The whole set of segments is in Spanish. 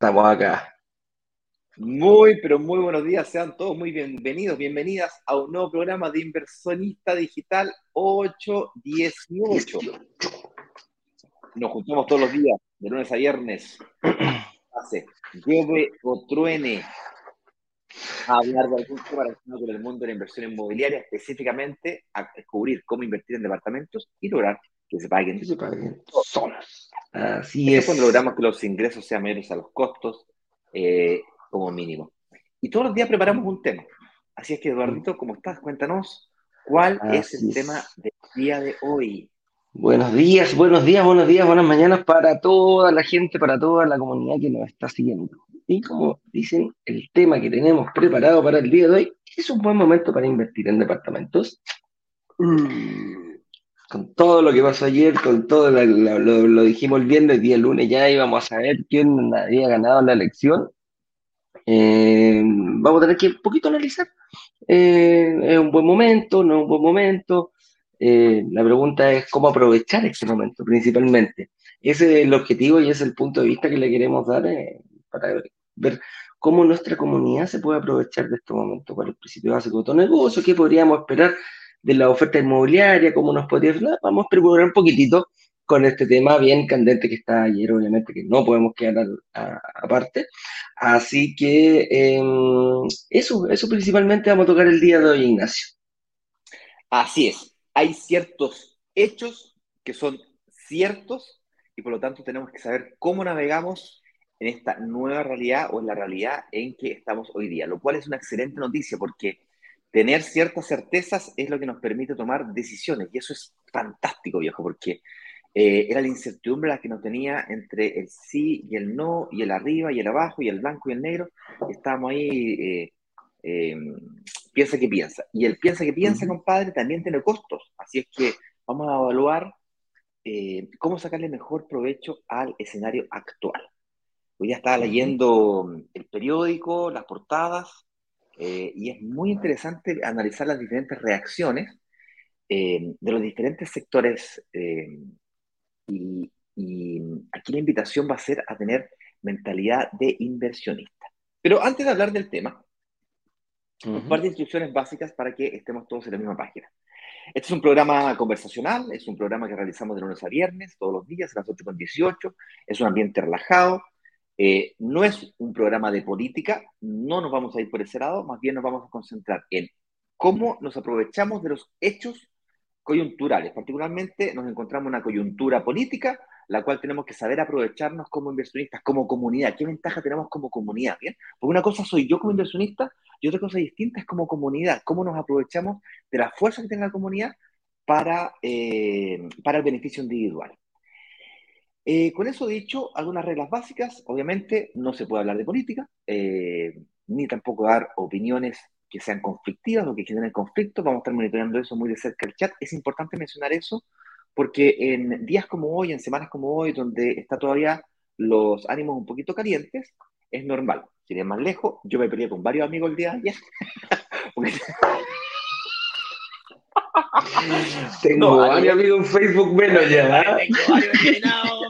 Estamos acá. Muy, pero muy buenos días. Sean todos muy bienvenidos, bienvenidas a un nuevo programa de Inversionista Digital 818. Nos juntamos todos los días, de lunes a viernes. Hace llueve o truene a hablar de algún tema relacionado con el mundo de la inversión inmobiliaria, específicamente a descubrir cómo invertir en departamentos y lograr que se paguen, Que se paguen solas. Así Eso es. cuando logramos que los ingresos sean mayores a los costos, eh, como mínimo. Y todos los días preparamos un tema. Así es que, Eduardito, ¿cómo estás? Cuéntanos cuál es el es. tema del día de hoy. Buenos días, buenos días, buenos días, buenas mañanas para toda la gente, para toda la comunidad que nos está siguiendo. Y como dicen, el tema que tenemos preparado para el día de hoy es un buen momento para invertir en departamentos. Mm, Con todo lo que pasó ayer, con todo la- la- lo, lo dijimos el viernes, el día lunes ya íbamos a saber quién había ganado la elección. Eh, vamos a tener que un poquito analizar. Eh, ¿es un buen momento? ¿No es un buen momento? Eh, la pregunta es cómo aprovechar este momento, principalmente. Ese es el objetivo y ese es el punto de vista que le queremos dar eh, para ver cómo nuestra comunidad se puede aprovechar de este momento, cuál es el principio básico de todo negocio, qué podríamos esperar de la oferta inmobiliaria, cómo nos podría... Vamos a preparar un poquitito con este tema bien candente que está ayer, obviamente, que no podemos quedar aparte. Así que eh, eso, eso principalmente vamos a tocar el día de hoy, Ignacio. Así es, hay ciertos hechos que son ciertos y por lo tanto tenemos que saber cómo navegamos en esta nueva realidad o en la realidad en que estamos hoy día, lo cual es una excelente noticia porque tener ciertas certezas es lo que nos permite tomar decisiones y eso es fantástico, viejo, porque eh, era la incertidumbre la que nos tenía entre el sí y el no, y el arriba y el abajo, y el blanco y el negro, estábamos ahí, eh, eh, piensa que piensa. Y el piensa que piensa, Ujú. compadre, también tiene costos. Así es que vamos a evaluar cómo sacarle mejor provecho al escenario actual. Hoy ya estaba leyendo el periódico, las portadas, y es muy interesante analizar las diferentes reacciones eh, de los diferentes sectores. eh, y, y aquí la invitación va a ser a tener mentalidad de inversionista. Pero antes de hablar del tema, un par de instrucciones básicas para que estemos todos en la misma página. Este es un programa conversacional, es un programa que realizamos de lunes a viernes, todos los días, a las 8.18. Es un ambiente relajado. eh, no es un programa de política, no nos vamos a ir por ese lado, más bien nos vamos a concentrar en cómo nos aprovechamos de los hechos coyunturales. Particularmente nos encontramos en una coyuntura política, la cual tenemos que saber aprovecharnos como inversionistas, como comunidad. ¿Qué ventaja tenemos como comunidad? ¿Bien? Porque una cosa soy yo como inversionista y otra cosa distinta es como comunidad. ¿Cómo nos aprovechamos de la fuerza que tiene la comunidad para, eh, para el beneficio individual? Eh, con eso dicho, algunas reglas básicas. Obviamente no se puede hablar de política, eh, ni tampoco dar opiniones que sean conflictivas o que generen conflictos. Vamos a estar monitoreando eso muy de cerca el chat. Es importante mencionar eso porque en días como hoy, en semanas como hoy, donde está todavía los ánimos un poquito calientes, es normal. Si eres más lejos, yo me peleé con varios amigos el día de ayer. Porque- Tengo No, varios Ale- amigos en Facebook menos ya. ¿ah? Tengo varios eliminados,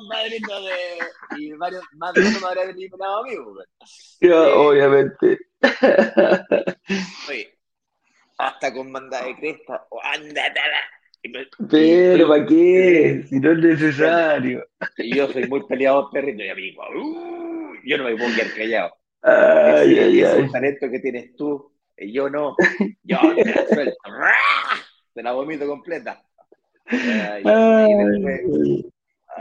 de... y varios, más de uno me habrá eliminado a mí, pues, Eh, obviamente. Oye, hasta con manda de cresta, o Pero, ¿para qué? Si no es necesario. yo soy muy peleado, perrito, y amigo, uh, yo no me puedo quedar callado. Ay, ese, ay, ese talento que tienes tú, y yo no. Yo te la suelto, te la vomito completa. Ay, ay,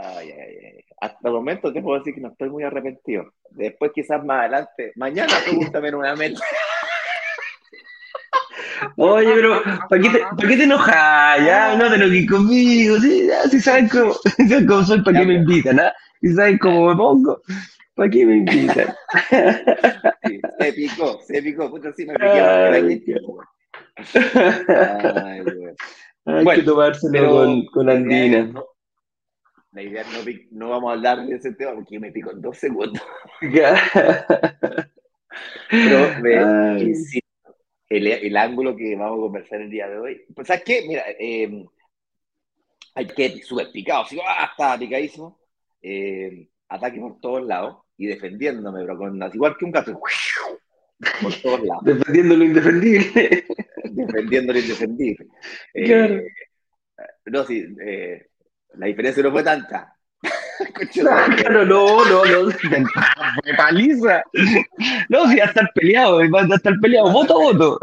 ay. Hasta el momento te puedo decir que no estoy muy arrepentido. Después, quizás más adelante, mañana pregúntame nuevamente. Oye, pero ¿para qué te, para qué te enojas? Ya, no te enojes conmigo. Sí, si saben cómo, cómo soy, ¿para qué me invitan? ¿ah? Si saben cómo me pongo, ¿para qué me invitan? Sí, se picó, se picó, puta, sí me piqué Ay. Ay, güey. Hay que tomárselo con, andina. La idea no, no vamos a hablar de ese tema porque yo me pico en dos segundos. Pero me, el, el, ángulo que vamos a conversar el día de hoy. Pues, ¿sabes qué? Mira, eh, hay que súper picado, así, ¡ah! Estaba picadísimo. Eh, ataque por todos lados y defendiéndome, pero con, igual que un gato, por todos lados. Defendiendo lo indefendible. Defendiendo lo indefendible. Eh, no, sí, eh, la diferencia no fue tanta. claro, no, no, no, fue paliza. No, si ya están peleados, va a estar peleado, voto a voto.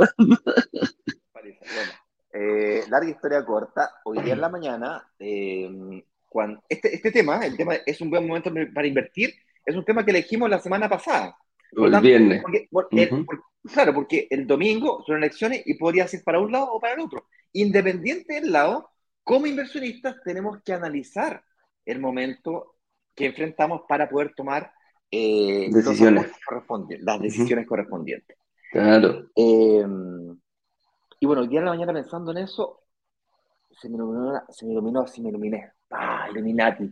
Bueno, eh, larga historia corta. Hoy día en la mañana, eh, cuando, este, este tema, el tema es un buen momento para invertir, es un tema que elegimos la semana pasada. el viernes. claro, porque el domingo son elecciones y podría ser para un lado o para el otro. Independiente del lado, como inversionistas tenemos que analizar el momento que enfrentamos para poder tomar eh, decisiones. las decisiones correspondientes. Claro. Em, y bueno, el día de la mañana pensando en eso, se me iluminó, se me iluminó, se me iluminé. ¡Ah, Illuminati!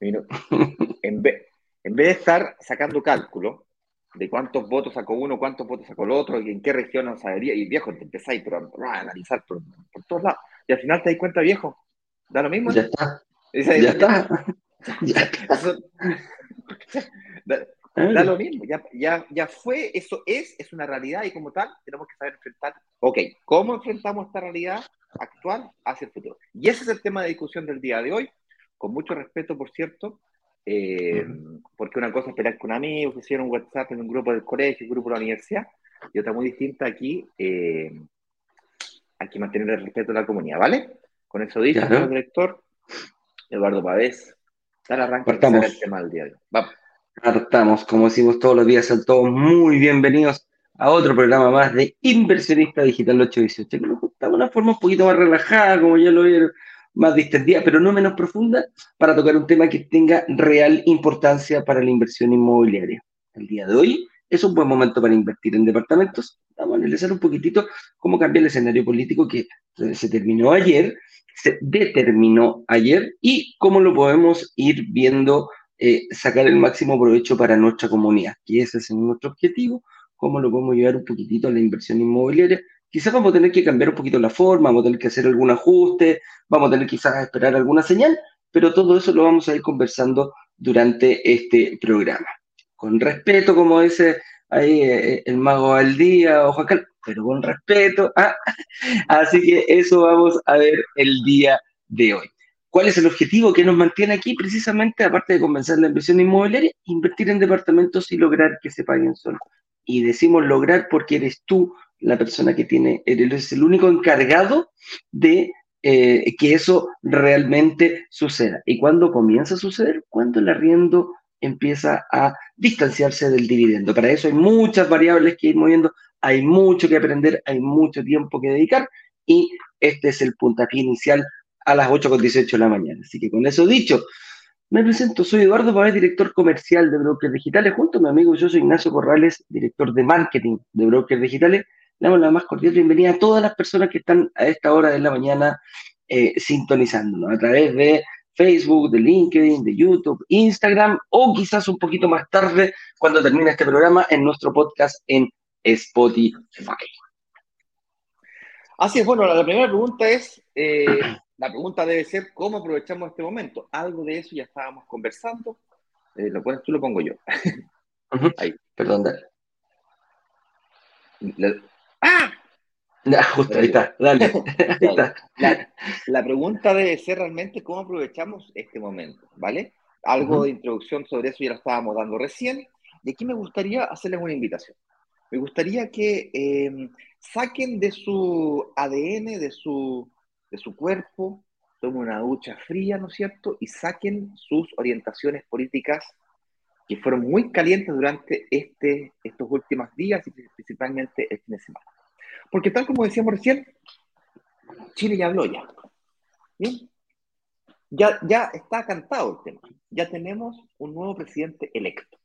en, vez, en vez de estar sacando cálculo de cuántos votos sacó uno, cuántos votos sacó el otro, y en qué región no sabería, y viejo, te empezáis a, analizar por, todos lados. Y al final te das cuenta, viejo, da lo mismo. Ya está. ya está. da, lo mismo, ya, ya, ya fue, eso es, es una realidad y como tal tenemos que saber enfrentar, ok, ¿cómo enfrentamos esta realidad actual hacia el futuro? Y ese es el tema de discusión del día de hoy, con mucho respeto, por cierto, eh, porque una cosa es pelear con amigos, que hicieron un WhatsApp en un grupo del colegio, un grupo de la universidad, y otra muy distinta aquí, eh, hay que mantener el respeto de la comunidad, ¿vale? Con eso dicho, señor director, Eduardo Pavés, dar arranque el tema del día de hoy. Vamos. Partamos, como decimos todos los días, son todos muy bienvenidos a otro programa más de Inversionista Digital 818, que nos gusta de una forma un poquito más relajada, como ya lo vieron, más distendida, pero no menos profunda, para tocar un tema que tenga real importancia para la inversión inmobiliaria. El día de hoy es un buen momento para invertir en departamentos. Vamos a analizar un poquitito cómo cambia el escenario político que se terminó ayer, se determinó ayer y cómo lo podemos ir viendo eh, sacar el máximo provecho para nuestra comunidad, que ese es nuestro objetivo, cómo lo podemos llevar un poquitito a la inversión inmobiliaria. Quizás vamos a tener que cambiar un poquito la forma, vamos a tener que hacer algún ajuste, vamos a tener quizás a esperar alguna señal, pero todo eso lo vamos a ir conversando durante este programa. Con respeto, como dice ahí eh, el mago al día o Juan pero con respeto. ¿ah? Así que eso vamos a ver el día de hoy. ¿Cuál es el objetivo que nos mantiene aquí? Precisamente, aparte de convencer la inversión inmobiliaria, invertir en departamentos y lograr que se paguen solo. Y decimos lograr porque eres tú la persona que tiene, eres el único encargado de eh, que eso realmente suceda. ¿Y cuándo comienza a suceder? Cuando el arriendo empieza a distanciarse del dividendo. Para eso hay muchas variables que ir moviendo, hay mucho que aprender, hay mucho tiempo que dedicar y este es el puntapié inicial a las 8.18 de la mañana. Así que con eso dicho, me presento, soy Eduardo Pavés, director comercial de Brokers Digitales, junto a mi amigo, yo soy Ignacio Corrales, director de marketing de Brokers Digitales. Le damos la más cordial bienvenida a todas las personas que están a esta hora de la mañana eh, sintonizándonos a través de Facebook, de LinkedIn, de YouTube, Instagram o quizás un poquito más tarde cuando termine este programa en nuestro podcast en Spotify. Así es, bueno, la primera pregunta es, eh, la pregunta debe ser cómo aprovechamos este momento. Algo de eso ya estábamos conversando. Eh, lo pones tú, lo pongo yo. Ahí. Perdón, dale. ¡Ah! justo, ahí está, dale. ahí está. La, pregunta debe ser realmente cómo aprovechamos este momento, ¿vale? Algo de introducción sobre eso ya lo estábamos dando recién. Y aquí me gustaría hacerles una invitación. Me gustaría que eh, saquen de su ADN, de su de su cuerpo, tomen una ducha fría, ¿no es cierto? Y saquen sus orientaciones políticas que fueron muy calientes durante este, estos últimos días y principalmente el fin de semana. Porque tal como decíamos recién, Chile ya habló ya. ¿Bien? Ya, ya está cantado el tema. Ya tenemos un nuevo presidente electo.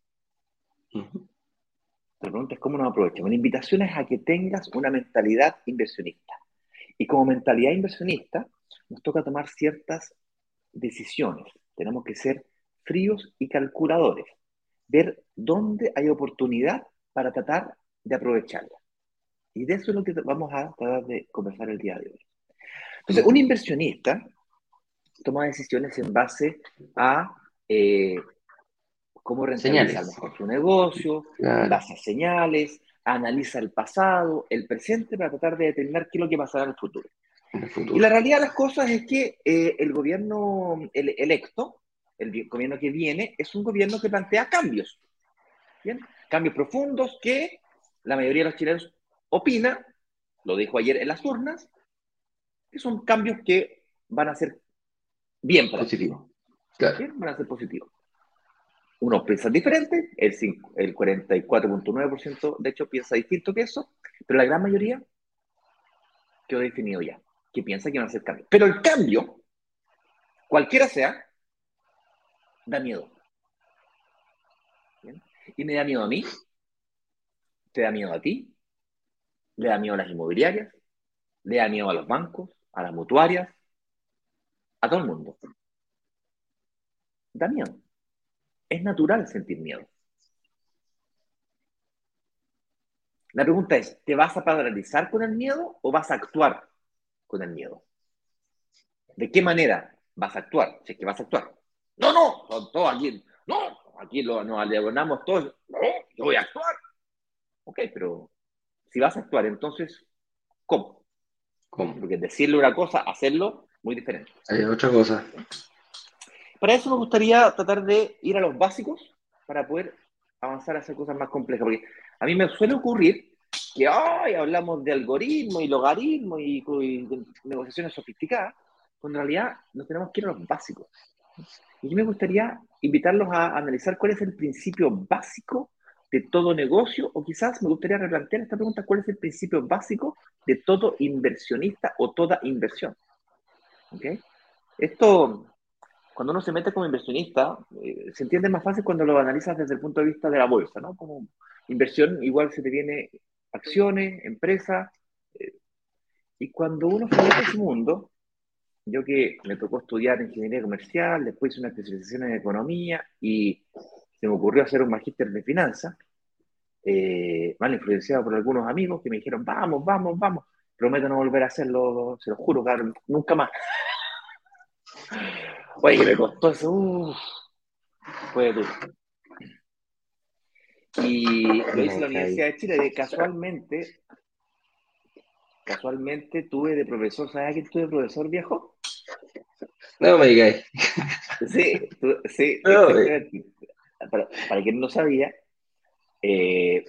La pregunta es cómo nos aprovechamos. La invitación es a que tengas una mentalidad inversionista Y como mentalidad inversionista, nos toca tomar ciertas decisiones. Tenemos que ser fríos y calculadores, ver dónde hay oportunidad para tratar de aprovecharla. Y de eso es lo que vamos a tratar de conversar el día de hoy. Entonces, un inversionista toma decisiones en base a eh, cómo rentabilizar mejor su negocio, en base a señales, analiza el pasado, el presente para tratar de determinar qué es lo que pasará en el futuro. Y la realidad de las cosas es que eh, el gobierno electo, el gobierno que viene, es un gobierno que plantea cambios. ¿bien? Cambios profundos que la mayoría de los chilenos opina, lo dijo ayer en las urnas, que son cambios que van a ser bien positivos. Van a ser positivos. Unos piensan diferente, el, el 44.9% de hecho piensa distinto que eso, pero la gran mayoría quedó definido ya, que piensa que van a hacer cambios. Pero el cambio, cualquiera sea, da miedo. Y me da miedo a mí, te da miedo a ti, le da miedo a las inmobiliarias, le da miedo a los bancos, a las mutuarias, a todo el mundo. Da miedo. Es natural sentir miedo. La pregunta es, ¿te vas a paralizar con el miedo o vas a actuar con el miedo? ¿De qué manera vas a actuar? Si es que vas a actuar. No, no, son todos aquí. No, aquí lo, nos alegonamos todos. No, yo voy a actuar. Ok, pero si vas a actuar, entonces, ¿cómo? ¿Cómo? Porque decirle una cosa, hacerlo, muy diferente. Hay otra cosa. Para eso me gustaría tratar de ir a los básicos para poder avanzar a hacer cosas más complejas. Porque a mí me suele ocurrir que hoy hablamos de algoritmo y logaritmo y, negociaciones sofisticadas, cuando en realidad nos tenemos que ir a los básicos. Y yo me gustaría invitarlos a analizar cuál es el principio básico de todo negocio, o quizás me gustaría replantear esta pregunta, ¿cuál es el principio básico de todo inversionista o toda inversión? ¿Okay? Esto cuando uno se mete como inversionista, eh, se entiende más fácil cuando lo analizas desde el punto de vista de la bolsa, ¿no? Como inversión, igual se te viene acciones, empresas, eh, y cuando uno se mete ese mundo, yo que me tocó estudiar ingeniería comercial, después hice una especialización en economía y se me ocurrió hacer un magíster de finanzas, eh, mal influenciado por algunos amigos que me dijeron, vamos, vamos, vamos, prometo no volver a hacerlo, se lo juro, nunca más. Oye, me costó eso. Uf. Fue duro. Y lo hice en la Universidad de Chile, casualmente, casualmente tuve de profesor, ¿sabes a quién tuve de profesor viejo? No me digáis. Sí, sí. para, para quien no sabía, eh,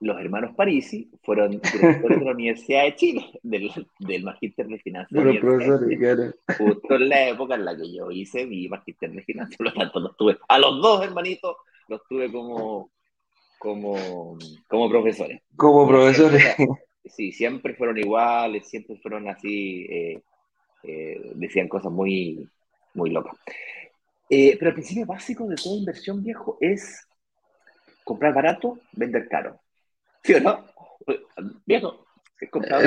los hermanos Parisi fueron directores de la Universidad de Chile, del, del Magíster de Finanzas. Justo en la época en la que yo hice mi Magíster de Finanzas, por lo tanto los tuve, a los dos hermanitos los tuve como, como, como profesores. Como profesores. sí, siempre fueron iguales, siempre fueron así, eh, eh, decían cosas muy, muy locas. Eh, pero el principio básico de toda inversión viejo es comprar barato, vender caro. ¿Sí o no? Viejo, es comprado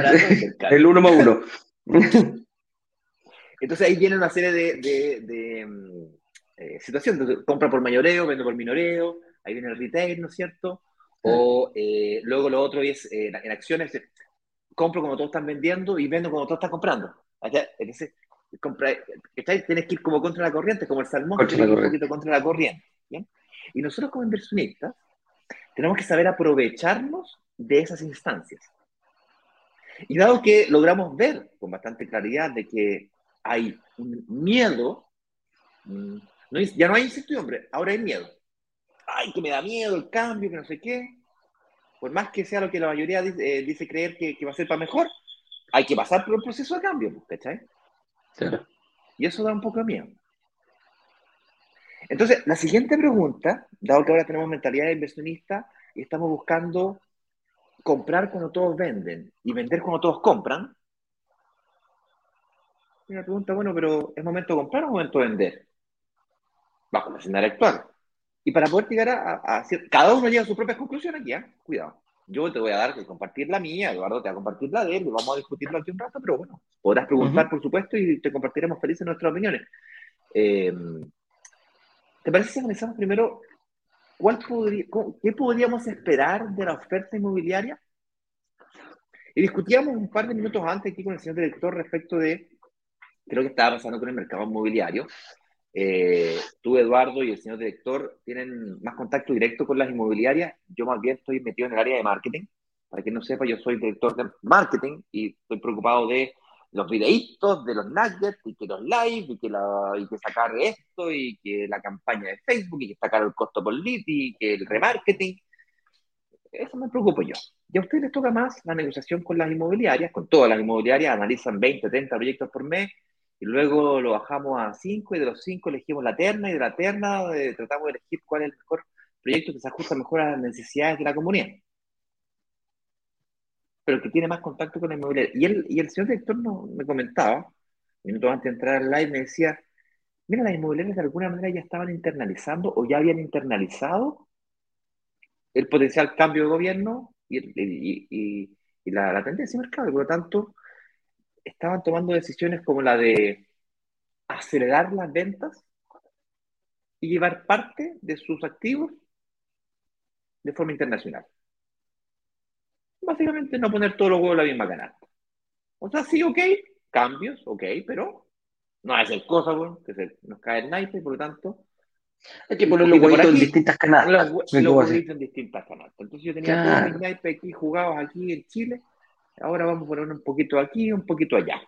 El uno más uno. Entonces ahí viene una serie de, de, mm, eh, situaciones. compra por mayoreo, vende por minoreo, ahí viene el retail, ¿no es cierto? O eh, luego lo otro es eh, en acciones, compro como todos están vendiendo y vendo como todos están comprando. Entonces, compra, tienes que ir como contra la corriente, como el salmón, que un poquito contra la corriente. Y nosotros como inversionistas tenemos que saber aprovecharnos de esas instancias. Y dado que logramos ver con bastante claridad de que hay un miedo, mm, ya no hay incertidumbre, ahora hay miedo. Ay, que me da miedo el cambio, que no sé qué. Por más que sea lo que la mayoría dice, eh, creer que, va a ser para mejor, hay que pasar por un proceso de cambio, ¿cachai? Y eso da un poco de miedo. Entonces, la siguiente pregunta, dado que ahora tenemos mentalidad de inversionista y estamos buscando comprar cuando todos venden y vender cuando todos compran, una pregunta, bueno, pero ¿es momento de comprar o momento de vender? Bajo la escenario actual. Y para poder llegar a, Cada uno llega a sus propias conclusiones aquí, ¿eh? Cuidado. Yo te voy a dar que compartir la mía, Eduardo te va a compartir la de él, y vamos a discutirlo aquí un rato, pero bueno, podrás preguntar, por supuesto, y te compartiremos felices nuestras opiniones. Eh, ¿Te parece si analizamos primero cuál podría, qué podríamos esperar de la oferta inmobiliaria? Y discutíamos un par de minutos antes aquí con el señor director respecto de, creo que estaba pasando con el mercado inmobiliario. Eh, tú, Eduardo, y el señor director tienen más contacto directo con las inmobiliarias. Yo más bien estoy metido en el área de marketing. Para quien no sepa, yo soy director de marketing y estoy preocupado de los videitos, de los nuggets, y que los live, y que, la, y que sacar esto, y que la campaña de Facebook, y que sacar el costo por lead, y que el remarketing. Eso me preocupo yo. Y a ustedes les toca más la negociación con las inmobiliarias, con todas las inmobiliarias, analizan 20, 30 proyectos por mes, y luego lo bajamos a 5, y de los 5 elegimos la terna, y de la terna eh, tratamos de elegir cuál es el mejor proyecto que se ajusta mejor a las necesidades de la comunidad. Pero que tiene más contacto con la inmobiliaria. Y, él, y el señor director no, me comentaba, minutos antes de entrar al live, me decía, mira, las inmobiliarias de alguna manera ya estaban internalizando o ya habían internalizado el potencial cambio de gobierno y, la, tendencia de mercado. Por lo tanto, estaban tomando decisiones como la de acelerar las ventas y llevar parte de sus activos de forma internacional. Básicamente no poner todos los huevos en la misma canasta. O sea, sí, ok, cambios, ok, pero no hacer cosas, que se nos cae el naipe por lo tanto hay que poner los huevitos en distintas canastas. Los, huevitos en distintas canastas. Entonces yo tenía todos mis naipes aquí jugados aquí en Chile. Ahora vamos a poner un poquito aquí, un poquito allá.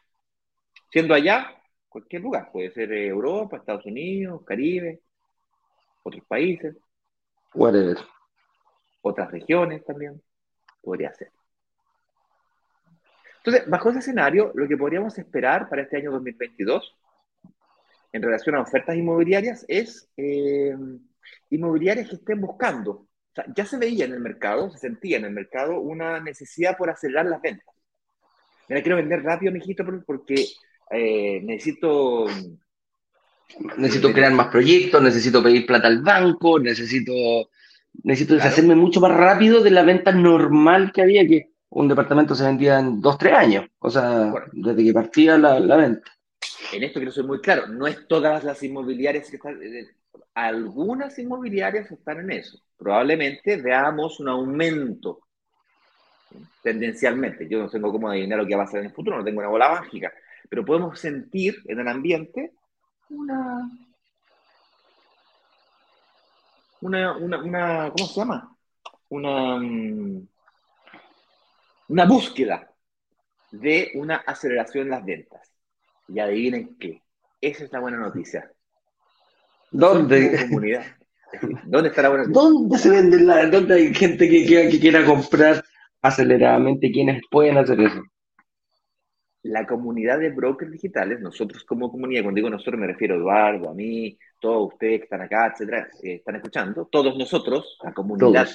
Siendo allá, cualquier lugar. Puede ser Europa, Estados Unidos, Caribe, otros países. Whatever. Otras regiones también. Podría ser. Entonces, bajo ese escenario, lo que podríamos esperar para este año 2022 en relación a ofertas inmobiliarias es eh, inmobiliarias que estén buscando. Ya se veía en el mercado, se sentía en el mercado una necesidad por acelerar las ventas. Me la quiero vender rápido, mijito, porque eh, necesito... Necesito crear más proyectos, necesito pedir plata al banco, necesito, necesito deshacerme mucho más rápido de la venta normal que había, que un departamento se vendía en dos, tres años, o sea, desde que partía la, la venta. En esto quiero ser muy claro, no es todas las inmobiliarias que están, eh, algunas inmobiliarias están en eso. Probablemente veamos un aumento tendencialmente. Yo no tengo cómo adivinar lo que va a pasar en el futuro, no tengo una bola mágica, pero podemos sentir en el ambiente una, una, una, una ¿cómo se llama? Una, mm, una búsqueda de una aceleración en las ventas. Y adivinen qué. Esa es la buena noticia. ¿Dónde? ¿Dónde está la buena noticia? ¿Dónde se vende la, dónde hay gente que, que, quiera comprar aceleradamente? ¿Quiénes pueden hacer eso? La comunidad de brokers digitales, nosotros como comunidad, cuando digo nosotros me refiero a Eduardo, a mí, todos ustedes que están acá, etcétera, eh, están escuchando, todos nosotros, la comunidad.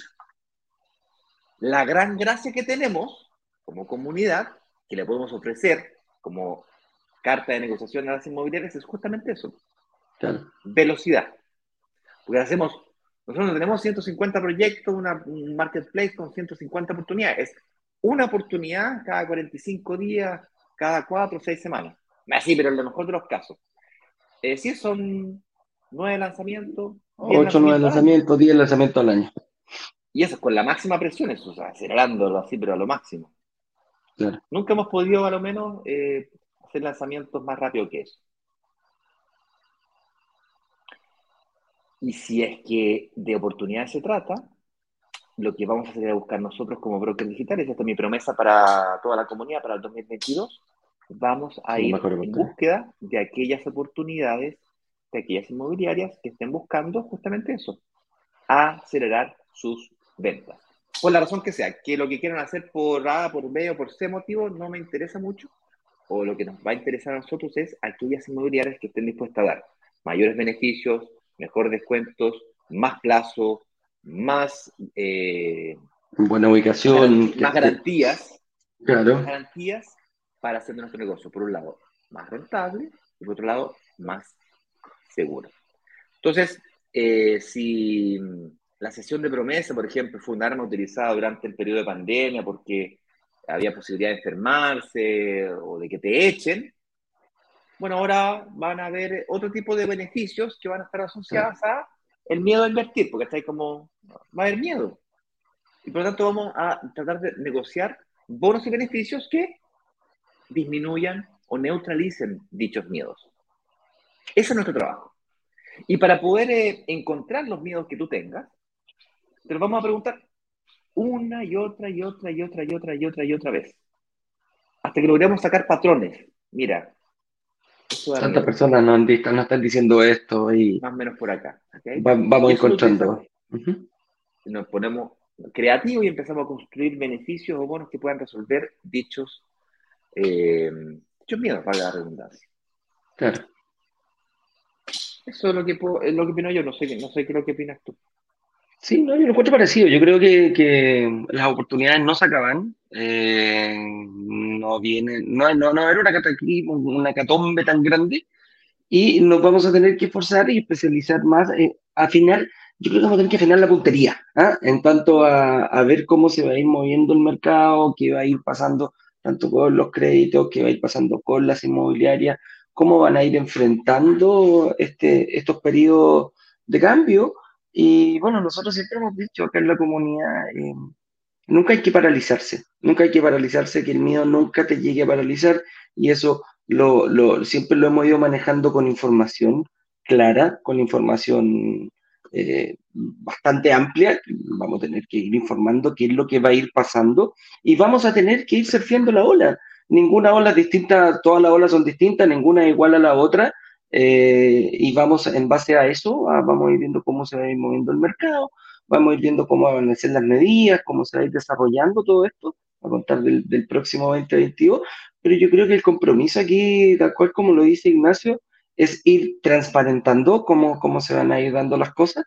La gran gracia que tenemos como comunidad, que le podemos ofrecer como carta de negociación a las inmobiliarias es justamente eso. Velocidad. Porque hacemos, nosotros tenemos 150 proyectos, una, un marketplace con 150 oportunidades. Es una oportunidad cada 45 días, cada 4 o 6 semanas. Así, pero en lo mejor de los casos. Eh, si son 9 lanzamientos. 8 9 lanzamientos, 10 lanzamientos al año. Y eso con la máxima presión, eso, o sea, acelerándolo así, pero a lo máximo. Nunca hemos podido, a lo menos, eh, hacer lanzamientos más rápido que eso. Y si es que de oportunidades se trata, lo que vamos a hacer es buscar nosotros como brokers digitales, esta es mi promesa para toda la comunidad para el 2022, vamos a ir en búsqueda de aquellas oportunidades, de aquellas inmobiliarias que estén buscando justamente eso, acelerar sus ventas. Por la razón que sea, que lo que quieran hacer por A, por B o por C motivo no me interesa mucho, o lo que nos va a interesar a nosotros es aquellas inmobiliarias que estén dispuestas a dar mayores beneficios, mejores descuentos, más plazo, más... Eh, Buena ubicación. Más garantías. Claro. garantías para hacer nuestro negocio. Por un lado, más rentable y por otro lado, más seguro. Entonces, eh, si la sesión de promesa, por ejemplo, fue un arma utilizada durante el periodo de pandemia porque había posibilidad de enfermarse o de que te echen. Bueno, ahora van a haber otro tipo de beneficios que van a estar asociados a el miedo a invertir, porque está ahí como, va a haber miedo. Y por lo tanto vamos a tratar de negociar bonos y beneficios que disminuyan o neutralicen dichos miedos. Ese es nuestro trabajo. Y para poder eh, encontrar los miedos que tú tengas, te los vamos a preguntar una y otra y otra y otra y otra y otra y otra vez. Hasta que logremos sacar patrones. Mira. Tantas personas no, no están diciendo esto y... Más o menos por acá. vamos encontrando. Nos ponemos creativos y empezamos a construir beneficios o bonos que puedan resolver dichos, eh, dichos miedos, para la redundancia. Claro. Eso es lo que, es lo que opino yo, no sé, no sé qué es lo que opinas tú. Sí, no, yo lo encuentro parecido. Yo creo que, que las oportunidades no se acaban. Eh, no viene, no, no, no va a haber una cataclismo, una catombe tan grande. Y nos vamos a tener que esforzar y especializar más. Eh, afinar, yo creo que vamos a tener que afinar la puntería, ¿ah? en tanto a, a, ver cómo se va a ir moviendo el mercado, qué va a ir pasando tanto con los créditos, qué va a ir pasando con las inmobiliarias, cómo van a ir enfrentando este, estos periodos de cambio y bueno, nosotros siempre hemos dicho acá en la comunidad, eh, nunca hay que paralizarse, nunca hay que paralizarse, que el miedo nunca te llegue a paralizar y eso lo, lo, siempre lo hemos ido manejando con información clara, con información eh, bastante amplia, vamos a tener que ir informando qué es lo que va a ir pasando y vamos a tener que ir surfeando la ola. Ninguna ola es distinta, todas las olas son distintas, ninguna es igual a la otra eh, y vamos en base a eso, vamos a ir viendo cómo se va a ir moviendo el mercado, vamos a ir viendo cómo van a ser las medidas, cómo se va a ir desarrollando todo esto, a contar del, del próximo 2022, pero yo creo que el compromiso aquí, tal cual como lo dice Ignacio, es ir transparentando cómo, cómo se van a ir dando las cosas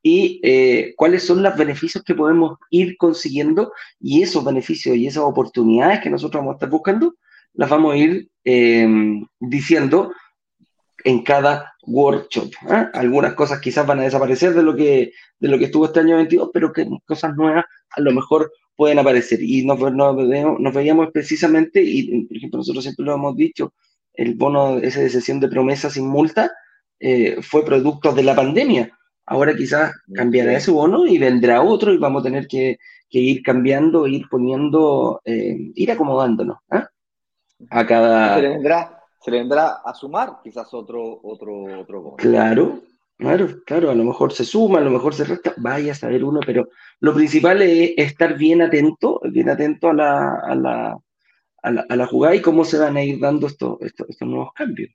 y eh, cuáles son los beneficios que podemos ir consiguiendo y esos beneficios y esas oportunidades que nosotros vamos a estar buscando, las vamos a ir eh, diciendo en cada workshop. ¿ah? Algunas cosas quizás van a desaparecer de lo que, de lo que estuvo este año 22, pero que cosas nuevas a lo mejor pueden aparecer. Y nos, nos, veíamos precisamente, y por ejemplo nosotros siempre lo hemos dicho, el bono ese de sesión de promesa sin multa eh, fue producto de la pandemia. Ahora quizás cambiará ese bono y vendrá otro y vamos a tener que, que ir cambiando, ir poniendo, eh, ir acomodándonos ¿ah? a cada se le vendrá a sumar quizás otro, otro, otro bono. Claro, claro, claro, a lo mejor se suma, a lo mejor se resta, vaya a saber uno, pero lo principal es estar bien atento, bien atento a la, a la, a la, jugada y cómo se van a ir dando estos, estos, nuevos cambios.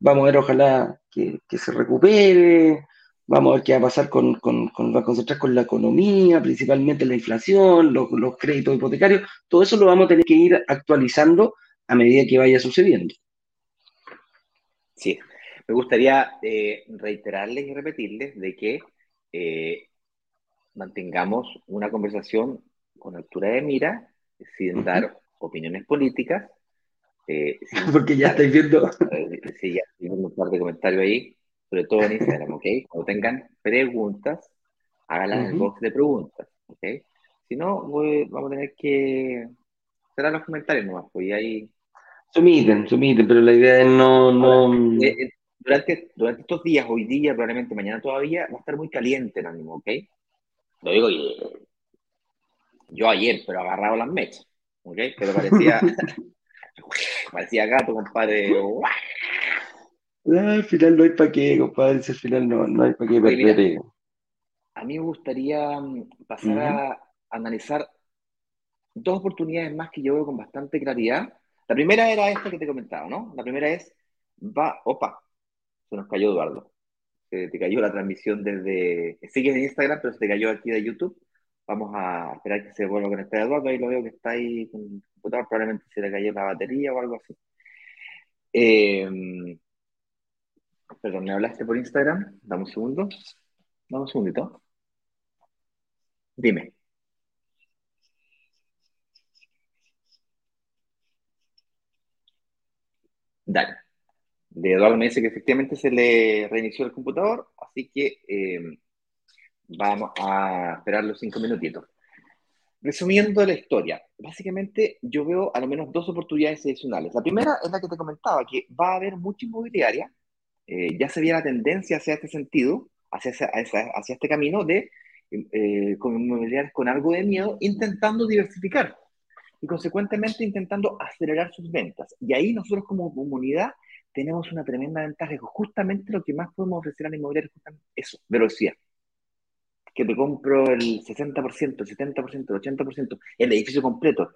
Vamos a ver, ojalá que, que, se recupere, vamos a ver qué va a pasar con, con, con, va a concentrar con la economía, principalmente la inflación, los, los créditos hipotecarios, todo eso lo vamos a tener que ir actualizando a medida que vaya sucediendo. Sí, me gustaría eh, reiterarles y repetirles de que eh, mantengamos una conversación con altura de mira, sin dar opiniones políticas. Eh, Porque ya estáis viendo. sí, ya estoy viendo un par de comentarios ahí, sobre todo en Instagram, ¿ok? Cuando tengan preguntas, háganlas en el box de preguntas, ¿ok? Si no, vamos a tener que cerrar los comentarios nomás, pues ahí Sumiten, sumiten, pero la idea es no... no... Eh, eh, durante, durante estos días, hoy día, probablemente mañana todavía, va a estar muy caliente el ánimo, ¿ok? Lo digo yo ayer, pero agarrado las mechas, ¿ok? Pero parecía, parecía gato, compadre. al final no hay para qué, compadre, al final no, no hay para qué perder. a mí me gustaría mm, pasar a analizar dos oportunidades más que yo veo con bastante claridad la primera era esta que te comentaba, ¿no? La primera es, va, opa, se nos cayó Eduardo. Se te cayó la transmisión desde, sigues en Instagram, pero se te cayó aquí de YouTube. Vamos a esperar que se vuelva a conectar Eduardo. Ahí lo veo que está ahí con el computador, probablemente se le cayó la batería o algo así. Eh, perdón, ¿me hablaste por Instagram? Dame un segundo. Dame un segundito. Dime. Dale. De Eduardo me dice que efectivamente se le reinició el computador, así que eh, vamos a esperar los cinco minutitos. Resumiendo la historia, básicamente yo veo a lo menos dos oportunidades adicionales. La primera es la que te comentaba, que va a haber mucha inmobiliaria, eh, ya se ve la tendencia hacia este sentido, hacia, hacia, este camino de eh, con inmobiliarias con algo de miedo, intentando diversificar y consecuentemente intentando acelerar sus ventas. Y ahí nosotros como comunidad tenemos una tremenda ventaja, justamente lo que más podemos ofrecer a la inmobiliaria es eso, velocidad que te compro el 60%, el 70%, el 80%, el edificio completo,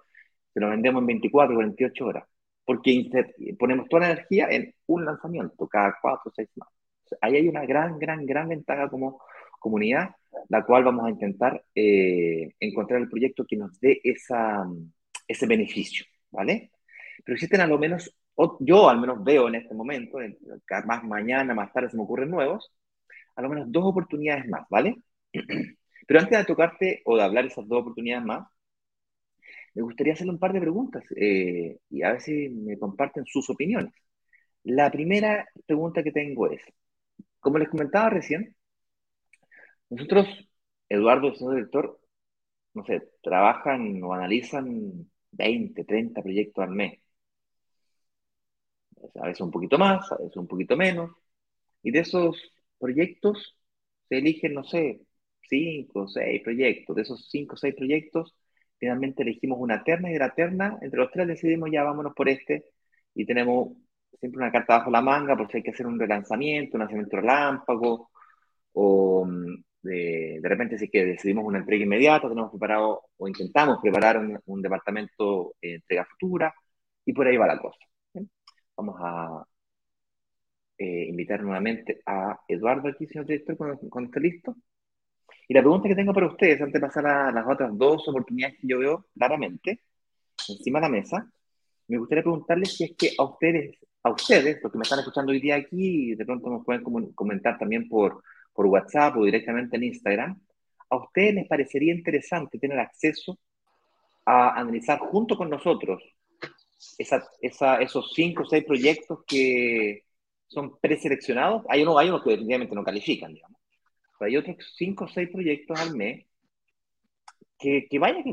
se lo vendemos en 24, 48 horas, porque ponemos toda la energía en un lanzamiento cada 4 o 6 más. Ahí hay una gran, gran, gran ventaja como comunidad, la cual vamos a intentar eh, encontrar el proyecto que nos dé esa, ese beneficio, ¿vale? Pero existen a lo menos, yo al menos veo en este momento, más mañana, más tarde se me ocurren nuevos, a lo menos dos oportunidades más, ¿vale? Pero antes de tocarte o de hablar esas dos oportunidades más, me gustaría hacerle un par de preguntas eh, y a ver si me comparten sus opiniones. La primera pregunta que tengo es, como les comentaba recién, nosotros, Eduardo, el señor director, no sé, trabajan o analizan 20, 30 proyectos al mes. A veces un poquito más, a veces un poquito menos. Y de esos proyectos se eligen, no sé, cinco seis proyectos. De esos cinco o seis proyectos, finalmente elegimos una terna y de la terna, entre los tres decidimos ya vámonos por este y tenemos siempre una carta bajo la manga por si hay que hacer un relanzamiento, un lanzamiento relámpago o mm, de, de repente si que decidimos una entrega inmediata, tenemos preparado o intentamos preparar un, departamento de entrega futura y por ahí va la cosa. Vamos a eh, invitar nuevamente a Eduardo aquí, señor director, cuando esté listo. Y la pregunta que tengo para ustedes, antes de pasar a las otras dos oportunidades que yo veo claramente encima de la mesa, me gustaría preguntarles si es que a ustedes, a ustedes, los que me están escuchando hoy día aquí, de pronto nos pueden comentar también por, por WhatsApp o directamente en Instagram, ¿a ustedes les parecería interesante tener acceso a analizar junto con nosotros esos cinco o seis proyectos que son preseleccionados? Hay, uno, hay unos que definitivamente no califican, digamos hay otros cinco o seis proyectos al mes que, que vayan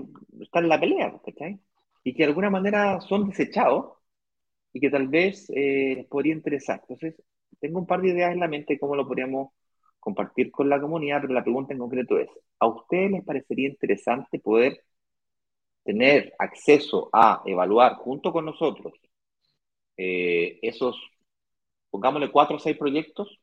a estar en la pelea, ¿cachai? Y que de alguna manera son desechados y que tal vez eh, podría interesar. Entonces, tengo un par de ideas en la mente de cómo lo podríamos compartir con la comunidad, pero la pregunta en concreto es, ¿a ustedes les parecería interesante poder tener acceso a evaluar junto con nosotros eh, esos, pongámosle cuatro o seis proyectos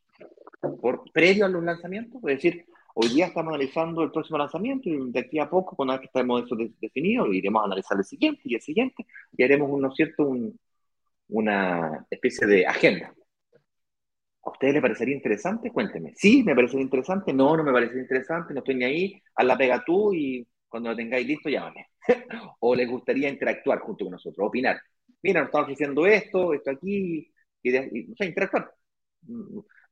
por, previo a los lanzamientos, es decir, hoy día estamos analizando el próximo lanzamiento y de aquí a poco, cuando estemos eso definido, iremos a analizar el siguiente y el siguiente y haremos, ¿no cierto?, una especie de agenda. ¿A ustedes les parecería interesante? Cuéntenme. Sí, me parecería interesante. No, no me parecería interesante. No estoy ni ahí. Haz la pega tú y cuando lo tengáis listo, llámame. o les gustaría interactuar junto con nosotros, opinar. Mira, nos estamos diciendo esto, esto aquí, y, y no sé, interactuar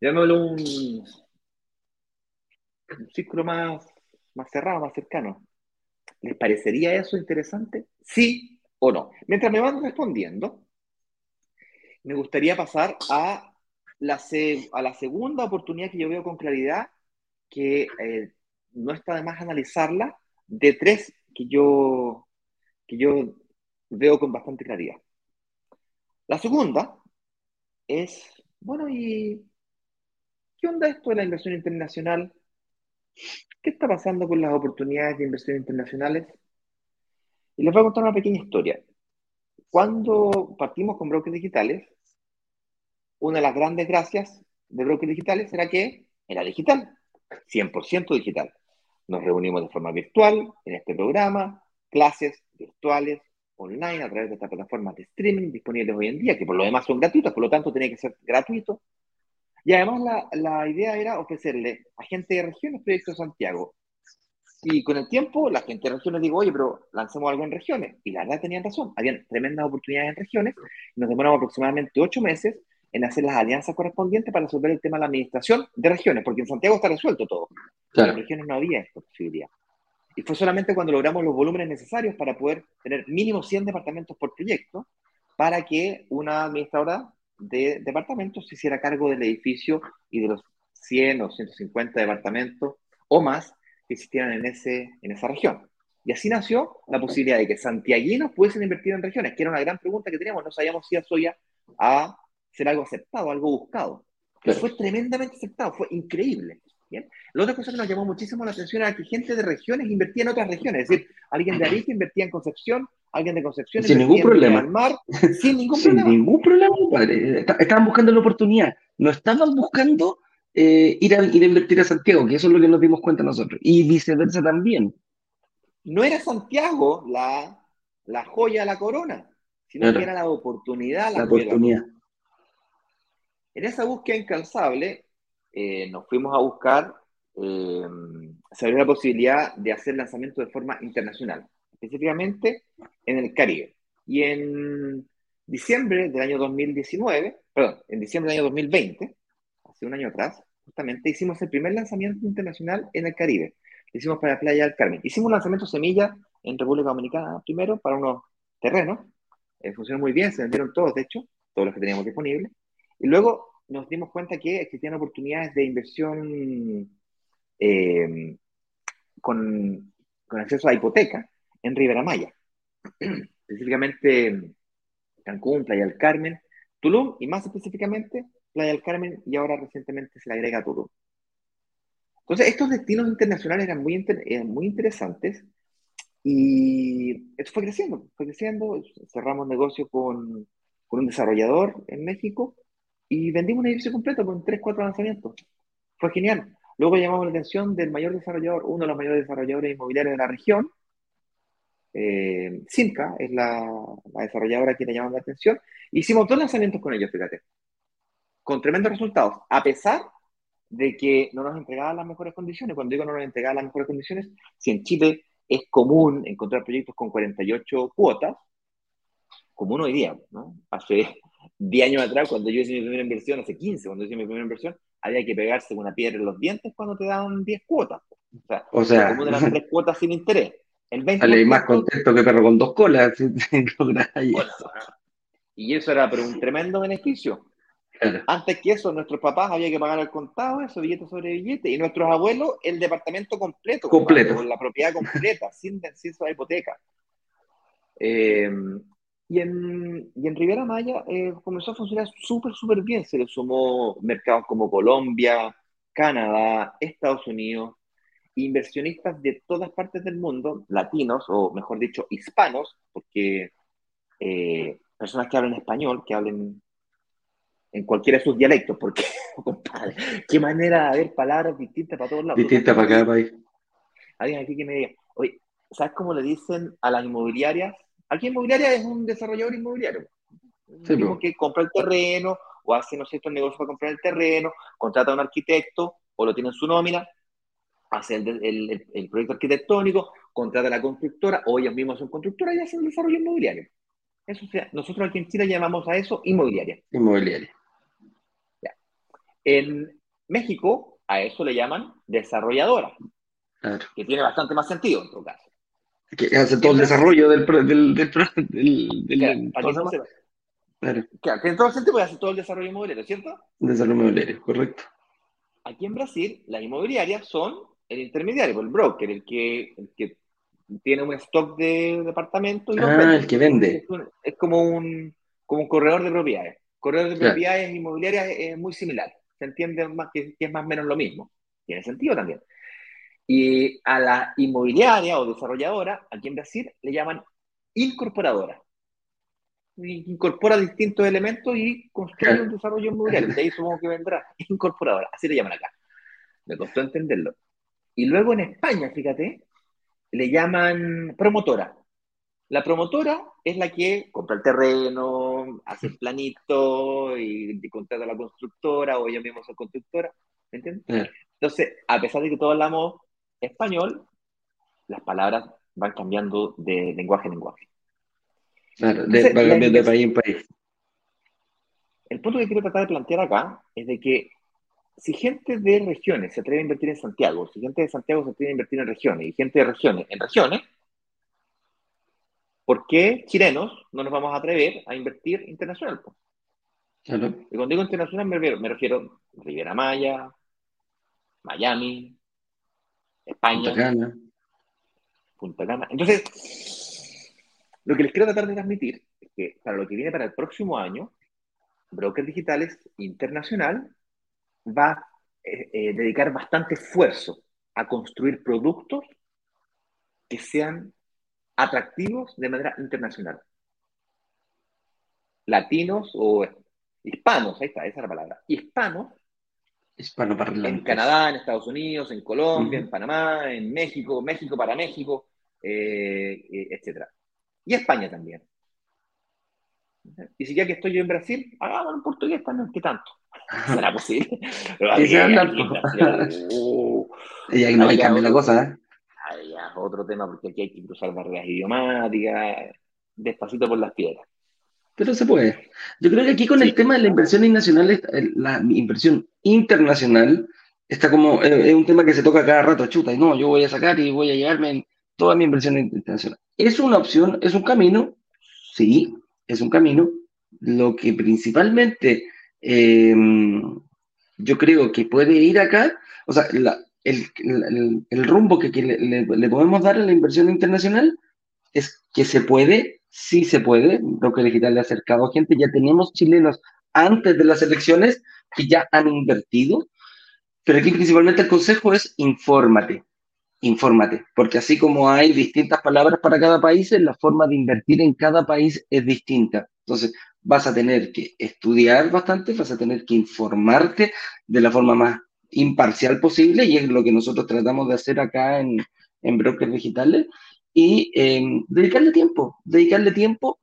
llamémoslo un, un círculo más, más cerrado, más cercano. ¿Les parecería eso interesante? ¿Sí o no? Mientras me van respondiendo, me gustaría pasar a la, a la segunda oportunidad que yo veo con claridad, que eh, no está de más analizarla, de tres que yo, que yo veo con bastante claridad. La segunda es, bueno, ¿y ¿Qué onda esto de la inversión internacional? ¿Qué está pasando con las oportunidades de inversión internacionales? Y les voy a contar una pequeña historia. Cuando partimos con brokers digitales, una de las grandes gracias de brokers digitales era que era digital, 100% digital. Nos reunimos de forma virtual en este programa, clases virtuales, online, a través de estas plataformas de streaming disponibles hoy en día, que por lo demás son gratuitas, por lo tanto tiene que ser gratuito y además la, la, idea era ofrecerle a gente de regiones proyectos de Santiago. Y con el tiempo la gente de regiones dijo, oye, pero lancemos algo en regiones. Y la verdad tenían razón, habían tremendas oportunidades en regiones. nos demoramos aproximadamente ocho meses en hacer las alianzas correspondientes para resolver el tema de la administración de regiones, porque en Santiago está resuelto todo. En las regiones no había esta posibilidad. Y fue solamente cuando logramos los volúmenes necesarios para poder tener mínimo 100 departamentos por proyecto, para que una administradora de departamentos se hiciera cargo del edificio y de los 100 o 150 departamentos o más que existieran en, ese, en esa región. Y así nació la posibilidad de que santiaguinos pudiesen invertir en regiones, que era una gran pregunta que teníamos. No sabíamos si eso iba a ser algo aceptado, algo buscado. Pero fue tremendamente aceptado, fue increíble. ¿Bien? La otra cosa que nos llamó muchísimo la atención era que gente de regiones invertía en otras regiones. Es decir, alguien de Arica invertía en Concepción, alguien de Concepción sin ningún problema. En Mar, sin ningún sin problema. ningún problema, padre. Estaban buscando la oportunidad. No estaban buscando eh, ir, a, ir a invertir a Santiago, que eso es lo que nos dimos cuenta nosotros. Y viceversa también no era Santiago la, la joya de la corona, sino que era la oportunidad. La, oportunidad. En esa búsqueda incansable, eh, nos fuimos a buscar, eh, se abrió la posibilidad de hacer lanzamiento de forma internacional, específicamente en el Caribe. Y en diciembre del año 2019, perdón, en diciembre del año 2020, hace un año atrás, justamente hicimos el primer lanzamiento internacional en el Caribe hicimos para Playa del Carmen. Hicimos un lanzamiento semilla en República Dominicana primero para unos terrenos. Eh, funcionó muy bien, se vendieron todos, de hecho, todos los que teníamos disponibles. Y luego nos dimos cuenta que existían oportunidades de inversión eh, con, con, acceso a hipoteca en Rivera Maya, específicamente Cancún, Playa del Carmen, Tulum y más específicamente Playa del Carmen y ahora recientemente se le agrega Tulum. Entonces, estos destinos internacionales eran muy, muy interesantes y esto fue creciendo, fue creciendo. Cerramos negocio con, con un desarrollador en México y vendimos un edificio completo con 3, 4 lanzamientos. Fue genial. Luego llamamos la atención del mayor desarrollador, uno de los mayores desarrolladores inmobiliarios de la región. Eh, Simca es la, la, desarrolladora que le llamamos la atención. Hicimos dos lanzamientos con ellos, fíjate, con tremendos resultados, a pesar de que no nos entregaban las mejores condiciones. Cuando digo no nos entregaban las mejores condiciones, si en Chile es común encontrar proyectos con 48 cuotas, común hoy día, ¿no? Hace 10 años atrás, cuando yo hice mi primera inversión, hace 15, cuando hice mi primera inversión, había que pegarse una piedra en los dientes cuando te daban 10 cuotas. O sea, o sea común eran 3 cuotas sin interés. El 20%, sale más contento que perro con dos colas. y eso era pero un tremendo beneficio. Antes que eso, nuestros papás había que pagar el contado, eso, billete sobre billete, y nuestros abuelos el departamento completo, completo. Con la propiedad completa, sin acceso a hipoteca. Eh, y, en, y en Rivera Maya eh, comenzó a funcionar súper, súper bien. Se le sumó mercados como Colombia, Canadá, Estados Unidos, inversionistas de todas partes del mundo, latinos, o mejor dicho, hispanos, porque eh, personas que hablan español, que hablen en cualquiera de sus dialectos, porque, compadre, qué manera de haber palabras distintas para todos lados. Distintas para cada país. Alguien aquí que me diga, oye, ¿sabes cómo le dicen a las inmobiliarias? Aquí inmobiliaria es un desarrollador inmobiliario. Sí, que compra el terreno o hace, no sé, estos negocios para comprar el terreno, contrata a un arquitecto o lo tiene en su nómina, hace el, el, el, proyecto arquitectónico, contrata a la constructora o ellos mismos son constructoras y hacen el desarrollo inmobiliario. Eso, sea, nosotros aquí en Chile llamamos a eso inmobiliaria. Inmobiliaria. En México, a eso le llaman desarrolladora, que tiene bastante más sentido en todo caso. Que hace todo el desarrollo del... del, del, del, claro, que en todo sentido puede hacer todo el desarrollo inmobiliario, ¿cierto? Desarrollo inmobiliario, correcto. Aquí en Brasil, las inmobiliarias son el intermediario, el broker, el que, el que tiene un stock de departamentos. Y ah, el que vende. Es, como, un, como un corredor de propiedades. Corredor de propiedades inmobiliarias es muy similar se entiende más que, es más o menos lo mismo. Tiene sentido también. Y a la inmobiliaria o desarrolladora, aquí en Brasil, le llaman incorporadora. Incorpora distintos elementos y construye un desarrollo inmobiliario. De ahí supongo que vendrá. Incorporadora, así le llaman acá. Me costó entenderlo. Y luego en España, fíjate, le llaman promotora. La promotora es la que compra el terreno, hace el planito y, contrata a la constructora o ellos mismos son constructora. ¿Me entiendes? Entonces, a pesar de que todos hablamos español, las palabras van cambiando de lenguaje en lenguaje. Claro, de, van cambiando de país en país. El punto que quiero tratar de plantear acá es de que si gente de regiones se atreve a invertir en Santiago, si gente de Santiago se atreve a invertir en regiones y gente de regiones en regiones, ¿por qué chilenos no nos vamos a atrever a invertir internacional? Claro. Y cuando digo internacional me refiero, me refiero a Riviera Maya, Miami, España. Punta Cana. Punta Cana. Entonces, lo que les quiero tratar de transmitir es que para lo que viene para el próximo año, Brokers Digitales Internacional va a eh, eh, dedicar bastante esfuerzo a construir productos que sean atractivos de manera internacional. Latinos o hispanos, ahí está, esa es la palabra. Hispanos. En Canadá, en Estados Unidos, en Colombia, en Panamá, en México, México para México, eh, eh, etc. Y España también. Y si ya que estoy yo en Brasil, hagámoslo en portugués también, ¿qué tanto? ¿Será posible? y ahí no hay cambio la cosa, ¿eh? otro tema, porque aquí hay que cruzar barreras idiomáticas, despacito por las piedras. Pero se puede. Yo creo que aquí con el tema de la inversión internacional, la inversión internacional está como, eh, es un tema que se toca cada rato, chuta, y no, yo voy a sacar y voy a llevarme toda mi inversión internacional. Es una opción, es un camino, sí, es un camino. Lo que principalmente em, yo creo que puede ir acá, o sea, el, rumbo que, le, podemos dar a la inversión internacional es que se puede sí se puede, Broker Digital le ha acercado a gente, ya tenemos chilenos antes de las elecciones que ya han invertido, pero aquí principalmente el consejo es infórmate, infórmate, porque así como hay distintas palabras para cada país, la forma de invertir en cada país es distinta. Entonces, vas a tener que estudiar bastante, vas a tener que informarte de la forma más imparcial posible y es lo que nosotros tratamos de hacer acá en, en Brokers Digitales y em, dedicarle tiempo, dedicarle tiempo.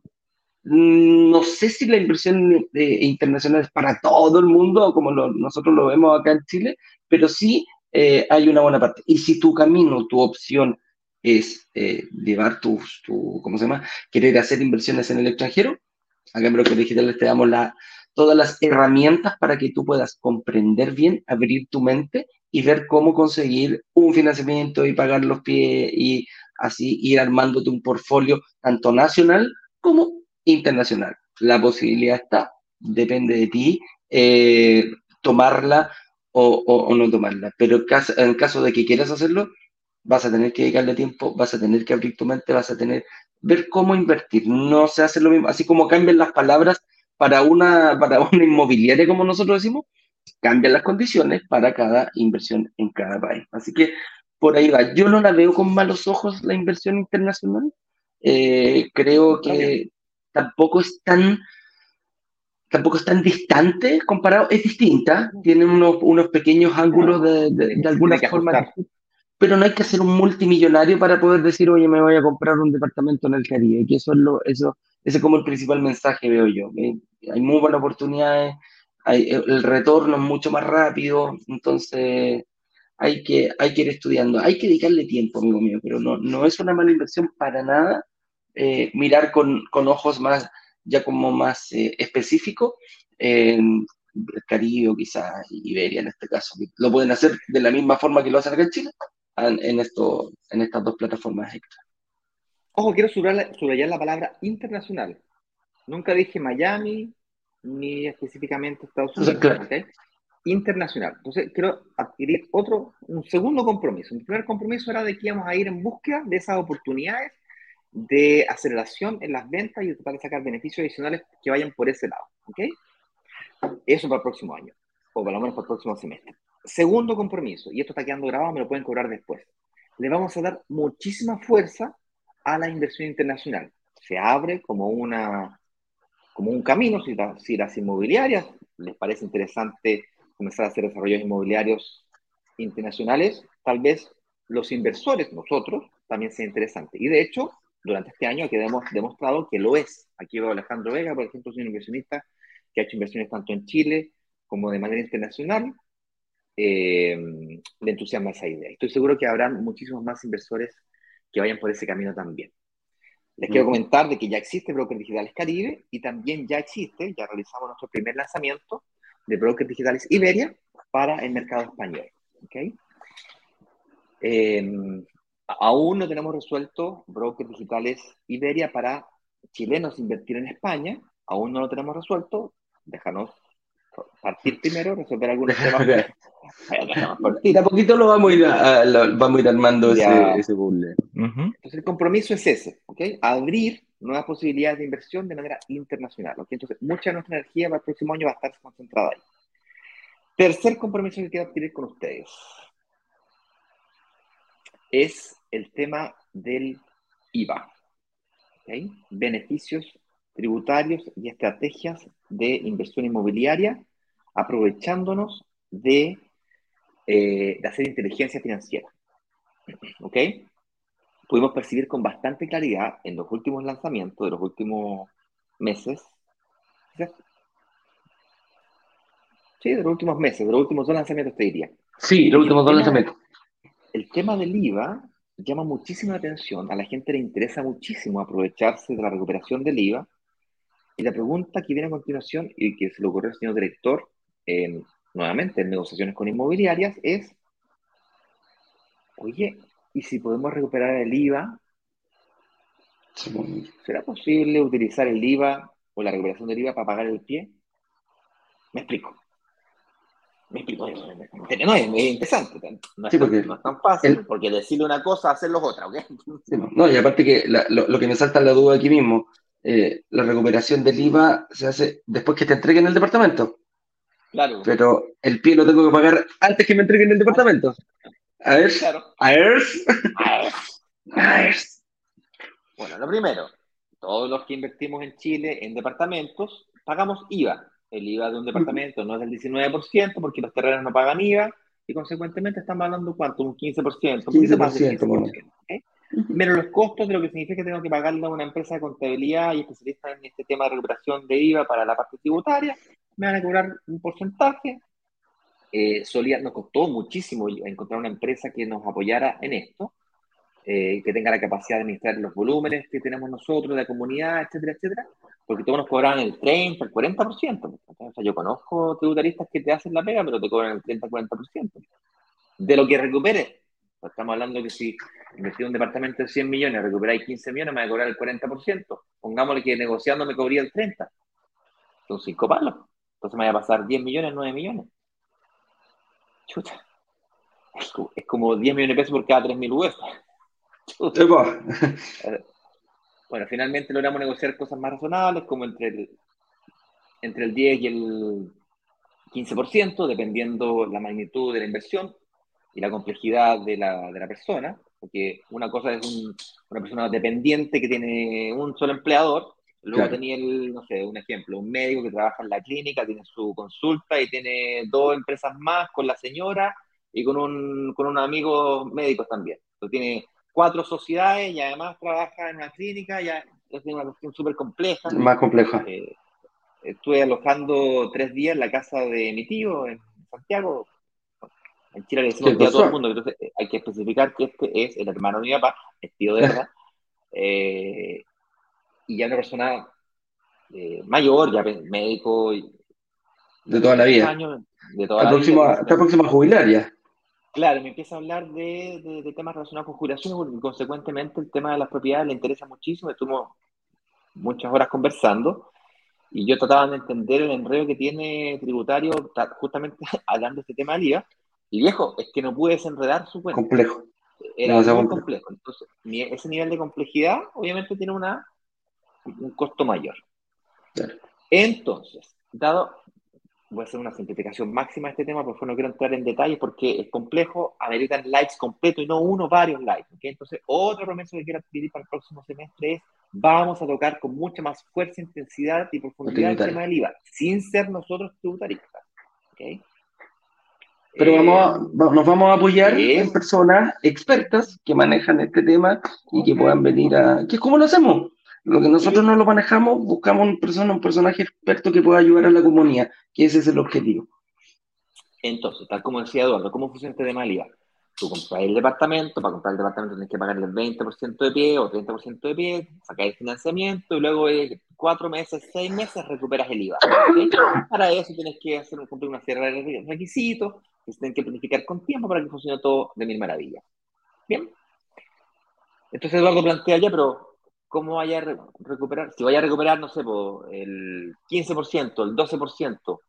Mm, no sé si la inversión eh, internacional es para todo el mundo, como nosotros lo vemos acá en Chile, pero sí eh, hay una buena parte. Y si tu camino, tu opción es eh, llevar tu, tu, ¿cómo se llama? Querer hacer inversiones en el extranjero, acá en Broker Digital te damos la, todas las herramientas para que tú puedas comprender bien, abrir tu mente y ver cómo conseguir un financiamiento y pagar los pies y así ir armándote un portfolio tanto nacional como internacional. La posibilidad está, depende de ti eh, tomarla o, no tomarla. Pero en caso de que quieras hacerlo, vas a tener que dedicarle tiempo, vas a tener que abrir tu mente, vas a tener ver cómo invertir. No se hace lo mismo, así como cambian las palabras para una, para una inmobiliaria, como nosotros decimos, cambian las condiciones para cada inversión en cada país. Así que por ahí va. Yo no la veo con malos ojos la inversión internacional. Eh, creo que tampoco es tan tampoco es tan distante comparado, es distinta, tiene unos, unos pequeños ángulos de, de, alguna forma, pero no hay que ser un multimillonario para poder decir, oye, me voy a comprar un departamento en el Caribe, que eso es lo, eso, ese es como el principal mensaje, veo yo. Hay muy buenas oportunidades, hay, el retorno es mucho más rápido, entonces hay que, hay que ir estudiando, hay que dedicarle tiempo, amigo mío, pero no, no es una mala inversión para nada eh, mirar con, con, ojos más, ya como más eh, específicos, en Caribe quizás Iberia en este caso. Lo pueden hacer de la misma forma que lo hacen acá en Chile, en, en estas dos plataformas extra. Ojo, quiero subrayar, la palabra internacional. Nunca dije Miami, ni específicamente Estados Unidos internacional. Entonces, quiero adquirir otro, un segundo compromiso. Mi primer compromiso era de que íbamos a ir en búsqueda de esas oportunidades de aceleración en las ventas y tratar de sacar beneficios adicionales que vayan por ese lado. ¿Ok? Eso para el próximo año, o por lo menos para el próximo semestre. Segundo compromiso, y esto está quedando grabado, me lo pueden cobrar después. Le vamos a dar muchísima fuerza a la inversión internacional. Se abre como, una, como un camino, si, si las inmobiliarias les parece interesante comenzar a hacer desarrollos inmobiliarios internacionales, tal vez los inversores, nosotros, también sea interesante. Y de hecho, durante este año que hemos demostrado que lo es. Aquí veo a Alejandro Vega, por ejemplo, es un inversionista que ha hecho inversiones tanto en Chile como de manera internacional. Eh, le entusiasma esa idea. Estoy seguro que habrá muchísimos más inversores que vayan por ese camino también. Les quiero comentar de que ya existe Broker Digitales Caribe y también ya existe, ya realizamos nuestro primer lanzamiento de brokers digitales Iberia para el mercado español. ¿okay? Em, aún no tenemos resuelto brokers digitales Iberia para chilenos invertir en España, aún no lo tenemos resuelto, déjanos partir primero, resolver algunos temas. y a poquito lo vamos a ir, vamos a ir armando ese, ese Entonces el compromiso es ese, ¿ok? Abrir nuevas posibilidades de inversión de manera internacional, ¿ok? Entonces mucha de nuestra energía para el próximo año va a estar concentrada ahí. Tercer compromiso que quiero adquirir con ustedes es el tema del IVA. ¿okay? Beneficios tributarios y estrategias de inversión inmobiliaria, aprovechándonos de, eh, de hacer inteligencia financiera. ¿Ok? Pudimos percibir con bastante claridad en los últimos lanzamientos de los últimos meses, sí, de los últimos meses, de los últimos dos lanzamientos te diría. Sí, los últimos dos lanzamientos. El tema del IVA llama muchísima atención, a la gente le interesa muchísimo aprovecharse de la recuperación del IVA. Y la pregunta que viene a continuación y que se le ocurrió al señor director, nuevamente en negociaciones con inmobiliarias, es, oye, ¿y si podemos recuperar el IVA? ¿Será posible utilizar el IVA o la recuperación del IVA para pagar el pie? Me explico. Me explico. No, es, interesante. No es, tan fácil, porque decirle una cosa, hacerlo otra, ¿ok? no, y aparte que lo, que me salta la duda aquí mismo, eh, la recuperación del IVA se hace después que te entreguen el departamento. Claro. Pero el pie lo tengo que pagar antes que me entreguen el departamento. A ver. Claro. A ver. A ver. Bueno, lo primero, todos los que invertimos en Chile en departamentos pagamos IVA el IVA de un departamento no es del 19% porque los terrenos no pagan IVA y consecuentemente estamos hablando cuánto, un 15%, un 15%, más 15% menos los costos de lo que significa que tengo que pagarle a una empresa de contabilidad y especialista en este tema de recuperación de IVA para la parte tributaria, me van a cobrar un porcentaje. Eh, solía, nos costó muchísimo encontrar una empresa que nos apoyara en esto, eh, que tenga la capacidad de administrar los volúmenes que tenemos nosotros, la comunidad, etcétera, etcétera porque todos nos cobran el 30, el 40%. O sea, yo conozco tributaristas que te hacen la pega, pero te cobran el 30, 40%. De lo que recuperes. Estamos hablando que si invertí un departamento de 100 millones, recuperáis 15 millones, me va a cobrar el 40%. Pongámosle que negociando me cobría el 30. Son 5 palos. Entonces me va a pasar 10 millones, 9 millones. Chuta. Es como 10 millones de pesos por cada 3.000 UF. Chuta. Bueno, finalmente logramos negociar cosas más razonables, como entre el, entre el 10 y el 15%, dependiendo la magnitud de la inversión y la complejidad de la, de la persona, porque una cosa es una persona dependiente que tiene un solo empleador, luego tenía, el, no sé, un ejemplo, un médico que trabaja en la clínica, tiene su consulta y tiene dos empresas más con la señora y con un, con unos amigos médicos también. Entonces tiene cuatro sociedades y además trabaja en una clínica, ya es una cuestión súper compleja. Más compleja. Eh, estuve alojando tres días en la casa de mi tío en Santiago. En Chile le decimos a todo el mundo, entonces eh, hay que especificar que este es el hermano de mi papá, tío de verdad. Eh, y ya una persona mayor, ya médico. de toda la vida. de toda la, próxima, Está próxima a jubilar ya. Claro, me empieza a hablar de, temas relacionados con jubilación y consecuentemente el tema de las propiedades le interesa muchísimo. Estuvimos muchas horas conversando y yo trataba de entender el enredo que tiene tributario justamente hablando de este tema del IVA. Y viejo, es que no pude desenredar su cuenta. Complejo. Era muy complejo. Entonces, ese nivel de complejidad obviamente tiene una, un costo mayor. Entonces, dado, voy a hacer una simplificación máxima de este tema, por favor no quiero entrar en detalles porque es complejo, ameritan likes completo y no uno, varios likes. Entonces, otro promesa que quiero adquirir para el próximo semestre es, vamos a tocar con mucha más fuerza, intensidad y profundidad el tema del IVA, sin ser nosotros tributaristas. Pero vamos nos vamos a apoyar en personas expertas que manejan este tema y que puedan venir a... ¿Qué es como lo hacemos? Lo que nosotros no lo manejamos, buscamos un persona, un personaje experto que pueda ayudar a la comunidad, que ese es el objetivo. Entonces, tal como decía Eduardo, ¿cómo funciona este tema del IVA? Tú compras el departamento, para comprar el departamento tienes que pagarle el 20% de pie o 30% de pie, sacar el financiamiento y luego de cuatro meses, seis meses recuperas el IVA. Para eso tienes que hacer cumplir una serie de requisitos que se tienen que planificar con tiempo para que funcione todo de mil maravillas. Bien. Entonces Eduardo plantea ya, pero cómo vaya a recuperar, si vaya a recuperar, no sé, el 15%, el 12%,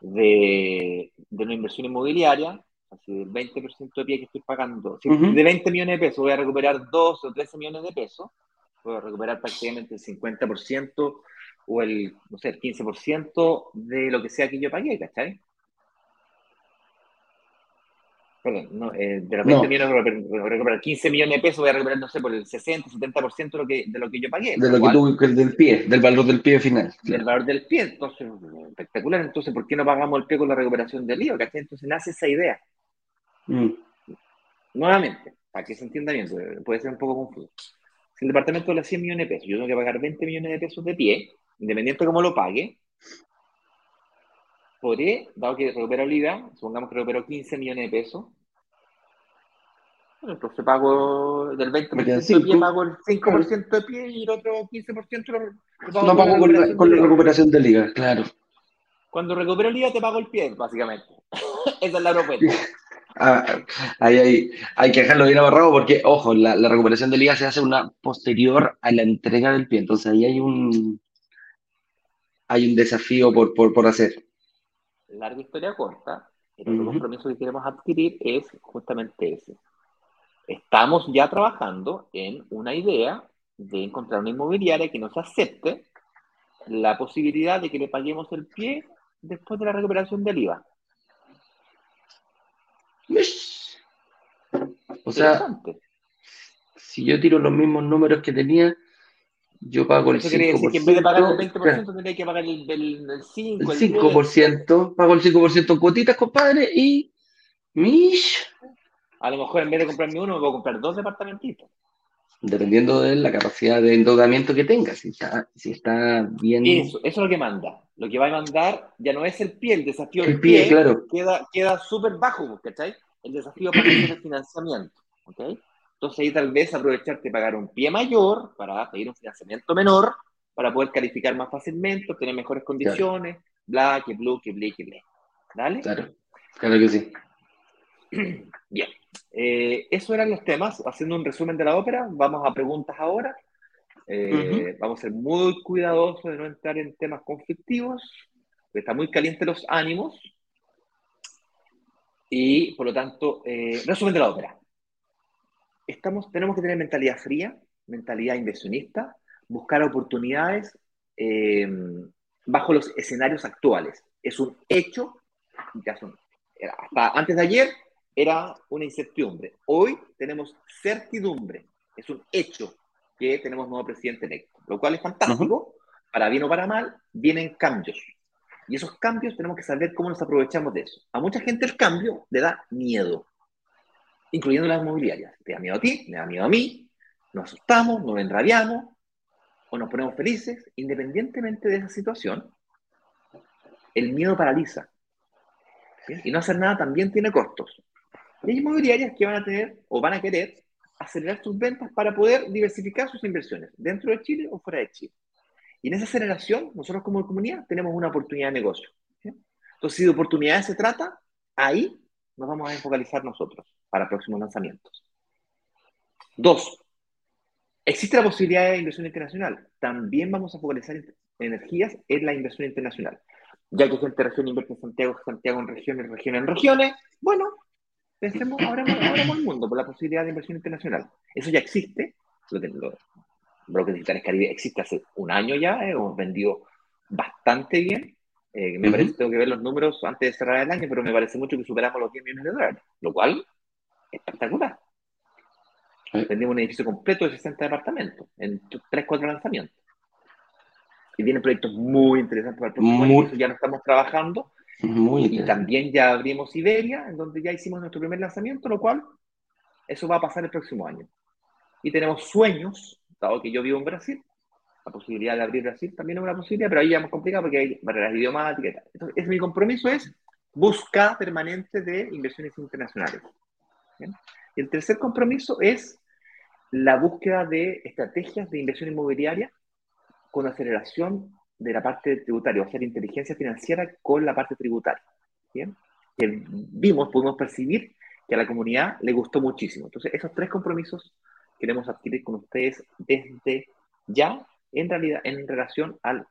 de, de una inversión inmobiliaria, así del 20% de pie que estoy pagando, si de 20 millones de pesos voy a recuperar 12 o 13 millones de pesos, a recuperar prácticamente el 50% o el, no sé, el 15% de lo que sea que yo pagué, ¿cachai? Perdón, no, eh, de los 20 millones voy a recuperar 15 millones de pesos, voy a recuperar, no sé, por el 60, 70% de lo que, de lo que yo pagué. De lo que tú, del pie, del valor del pie final. Del valor del pie, entonces, espectacular. Entonces, ¿por qué no pagamos el pie con la recuperación del IVA? ¿cachai? Entonces nace esa idea. Mm. Nuevamente, para que se entienda bien, puede ser un poco confuso. Si el departamento le 100 millones de pesos, yo tengo que pagar 20 millones de pesos de pie, independiente de cómo lo pague, podré, dado que recupero el IVA, supongamos que recupero 15 millones de pesos, bueno, entonces pago del 20% de pie, pago el 5% de pie y el otro 15% lo, lo pago, no pago con, la, con la recuperación del IVA, claro. Cuando recupero el IVA te pago el pie, básicamente. Esa es la propuesta. Ah, hay, hay, que dejarlo bien amarrado porque, ojo, la, la, recuperación del IVA se hace una posterior a la entrega del pie. Entonces ahí hay un, hay un desafío por, por, por hacer. Larga historia corta, el compromiso que queremos adquirir es justamente ese. Estamos ya trabajando en una idea de encontrar una inmobiliaria que nos acepte la posibilidad de que le paguemos el pie después de la recuperación del IVA. O sea, si yo tiro los mismos números que tenía, yo pago el 5%. Quiere decir que en vez de pagar el 20%, tendría que pagar el, el, el 5%. El 5%, pago el 5% en cuotitas, compadre, y. Mish. A lo mejor en vez de comprarme uno, me puedo comprar dos departamentitos. Dependiendo de la capacidad de endeudamiento que tenga, si está, si está bien. Eso, eso es lo que manda. Lo que va a mandar ya no es el pie, el desafío el pie, claro. queda, queda súper bajo, ¿cachai? El desafío para el financiamiento, ¿ok? Entonces ahí tal vez aprovecharte de pagar un pie mayor para pedir un financiamiento menor, para poder calificar más fácilmente, obtener mejores condiciones, bla, que blue, que blue, que blue. ¿Dale? Claro, claro que sí. Bien. Eh, esos eran los temas. Haciendo un resumen de la ópera, vamos a preguntas ahora. Eh, vamos a ser muy cuidadosos de no entrar en temas conflictivos, está muy caliente los ánimos. Y por lo tanto, eh, resumen de la ópera. Estamos, tenemos que tener mentalidad fría, mentalidad inversionista, buscar oportunidades bajo los escenarios actuales. Es un hecho, ya son, hasta antes de ayer era una incertidumbre. Hoy tenemos certidumbre, es un hecho que tenemos nuevo presidente electo, lo cual es fantástico, para bien o para mal, vienen cambios. Y esos cambios tenemos que saber cómo nos aprovechamos de eso. A mucha gente el cambio le da miedo, incluyendo las inmobiliarias. Te da miedo a ti, me da miedo a mí, nos asustamos, nos enrabiamos o nos ponemos felices, independientemente de esa situación. El miedo paraliza. Y no hacer nada también tiene costos. Hay inmobiliarias que van a tener o van a querer acelerar sus ventas para poder diversificar sus inversiones dentro de Chile o fuera de Chile. Y en esa aceleración, nosotros como comunidad tenemos una oportunidad de negocio. Entonces, si de oportunidades se trata, ahí nos vamos a enfocalizar nosotros para próximos lanzamientos. Dos, existe la posibilidad de inversión internacional. También vamos a focalizar energías en la inversión internacional. Ya que gente región invierte en Santiago, Santiago en regiones, regiones en regiones, bueno, pensemos, ahora el mundo por la posibilidad de inversión internacional. Eso ya existe. Lo, lo, Brokers Digitales Caribe existe hace un año ya, eh, hemos vendido bastante bien. Eh, me parece, tengo que ver los números antes de cerrar el año, pero me parece mucho que superamos los 10 millones de dólares, lo cual es espectacular. Vendimos un edificio completo de 60 departamentos en 3, 4 lanzamientos. Y vienen proyectos muy interesantes para el próximo año, ya no estamos trabajando y también ya abrimos Iberia, en donde ya hicimos nuestro primer lanzamiento, lo cual eso va a pasar el próximo año. Y tenemos sueños, dado que yo vivo en Brasil, la posibilidad de abrir Brasil también es una posibilidad, pero ahí ya es más complicado porque hay barreras idiomáticas y tal. Entonces, mi compromiso es buscar permanente de inversiones internacionales. Y el tercer compromiso es la búsqueda de estrategias de inversión inmobiliaria con aceleración de la parte tributaria, o sea, la inteligencia financiera con la parte tributaria. ¿bien? Vimos, pudimos percibir que a la comunidad le gustó muchísimo. Entonces, esos tres compromisos queremos adquirir con ustedes desde ya, en realidad, en relación al,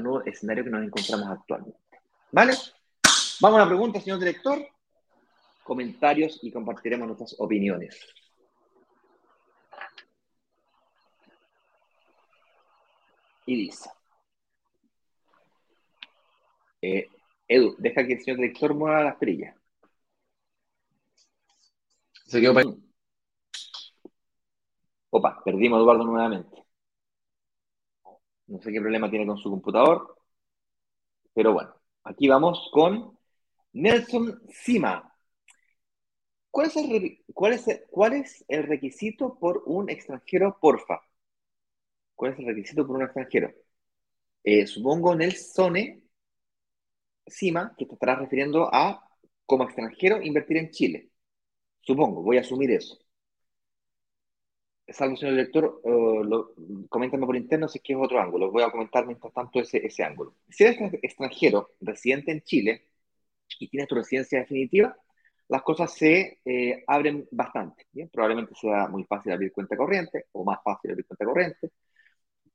nuevo escenario que nos encontramos actualmente. ¿Vale? Vamos a la pregunta, señor director. Comentarios y compartiremos nuestras opiniones. Y dice. Eh, Edu, deja que el señor director mueva las perillas. Se quedó para... Opa, perdimos a Eduardo nuevamente. No sé qué problema tiene con su computador. Pero bueno, aquí vamos con Nelson Sima. ¿Cuál es, el, cuál, es ¿Cuál es el requisito por un extranjero, porfa? ¿Cuál es el requisito por un extranjero? Eh, supongo Nelson Sima, que te estarás refiriendo a como extranjero invertir en Chile. Supongo, voy a asumir eso. Salvo, señor director, uh, coméntame por interno si es que es otro ángulo. Voy a comentar mientras tanto ese, ese ángulo. Si eres extranjero, residente en Chile, y tienes tu residencia definitiva, las cosas se eh, abren bastante. Probablemente sea muy fácil abrir cuenta corriente o más fácil abrir cuenta corriente.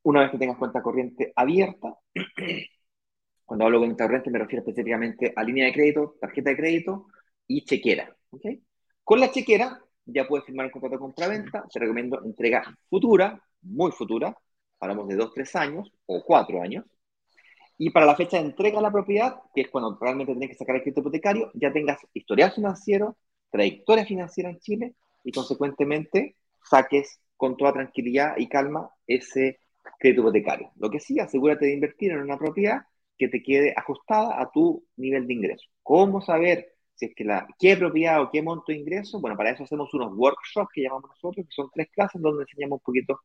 Una vez que tengas cuenta corriente abierta, cuando hablo de cuenta corriente me refiero específicamente a línea de crédito, tarjeta de crédito y chequera. ¿okay? Con la chequera ya puedes firmar un contrato de compra-venta. Te recomiendo entrega futura, muy futura. Hablamos de 2, 3 años o 4 años. Y para la fecha de entrega de la propiedad, que es cuando realmente tienes que sacar el crédito hipotecario, ya tengas historial financiero, trayectoria financiera en Chile y consecuentemente saques con toda tranquilidad y calma ese crédito hipotecario. Lo que sí, asegúrate de invertir en una propiedad que te quede ajustada a tu nivel de ingreso. ¿Cómo saber si es que la, qué propiedad o qué monto de ingreso? Bueno, para eso hacemos unos workshops que llamamos nosotros, que son tres clases donde enseñamos un poquito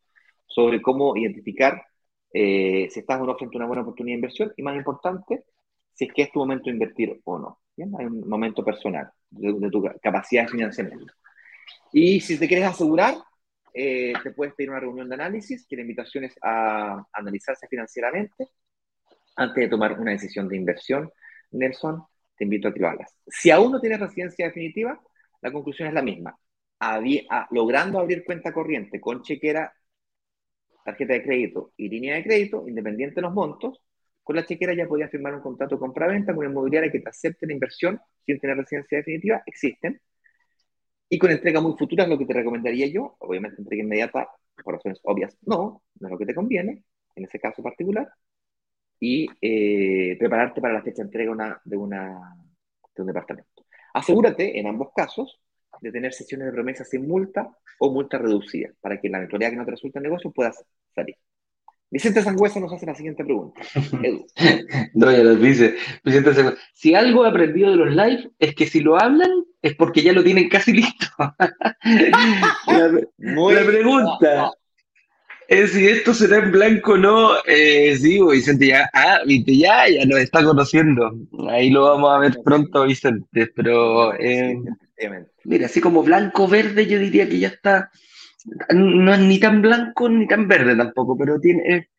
sobre cómo identificar eh, si estás o a una buena oportunidad de inversión y más importante, si es que es tu momento de invertir o no. Hay un momento personal de, tu capacidad de financiamiento. Y si te quieres asegurar, eh, te puedes pedir una reunión de análisis, que la invitación a analizarse financieramente antes de tomar una decisión de inversión. Nelson, te invito a que lo. Si aún no tienes residencia definitiva, la conclusión es la misma. logrando abrir cuenta corriente con chequera tarjeta de crédito y línea de crédito, independiente de los montos, con la chequera ya podías firmar un contrato de compra-venta con una inmobiliaria que te acepte la inversión sin tener residencia definitiva, existen. Y con entrega muy futura lo que te recomendaría yo, obviamente entrega inmediata, por razones obvias, no, no es lo que te conviene, en ese caso particular, y eh, prepararte para la fecha de entrega de, un departamento. Asegúrate, en ambos casos, de tener sesiones de promesa sin multa o multa reducida, para que la eventualidad que no te resulte el negocio puedas salir. Vicente Sangüesa nos hace la siguiente pregunta. no, ya nos dice. Vicente Sangüesa, si algo he aprendido de los live es que si lo hablan es porque ya lo tienen casi listo. la, Muy la pregunta es si esto será en blanco o no. Eh, sí, pues, Vicente ya, ah, viste, ya, ya nos está conociendo. Ahí lo vamos a ver pronto, Vicente. Pero, eh, mira, así como blanco-verde, yo diría que ya está no es ni tan blanco ni tan verde tampoco, pero tiene,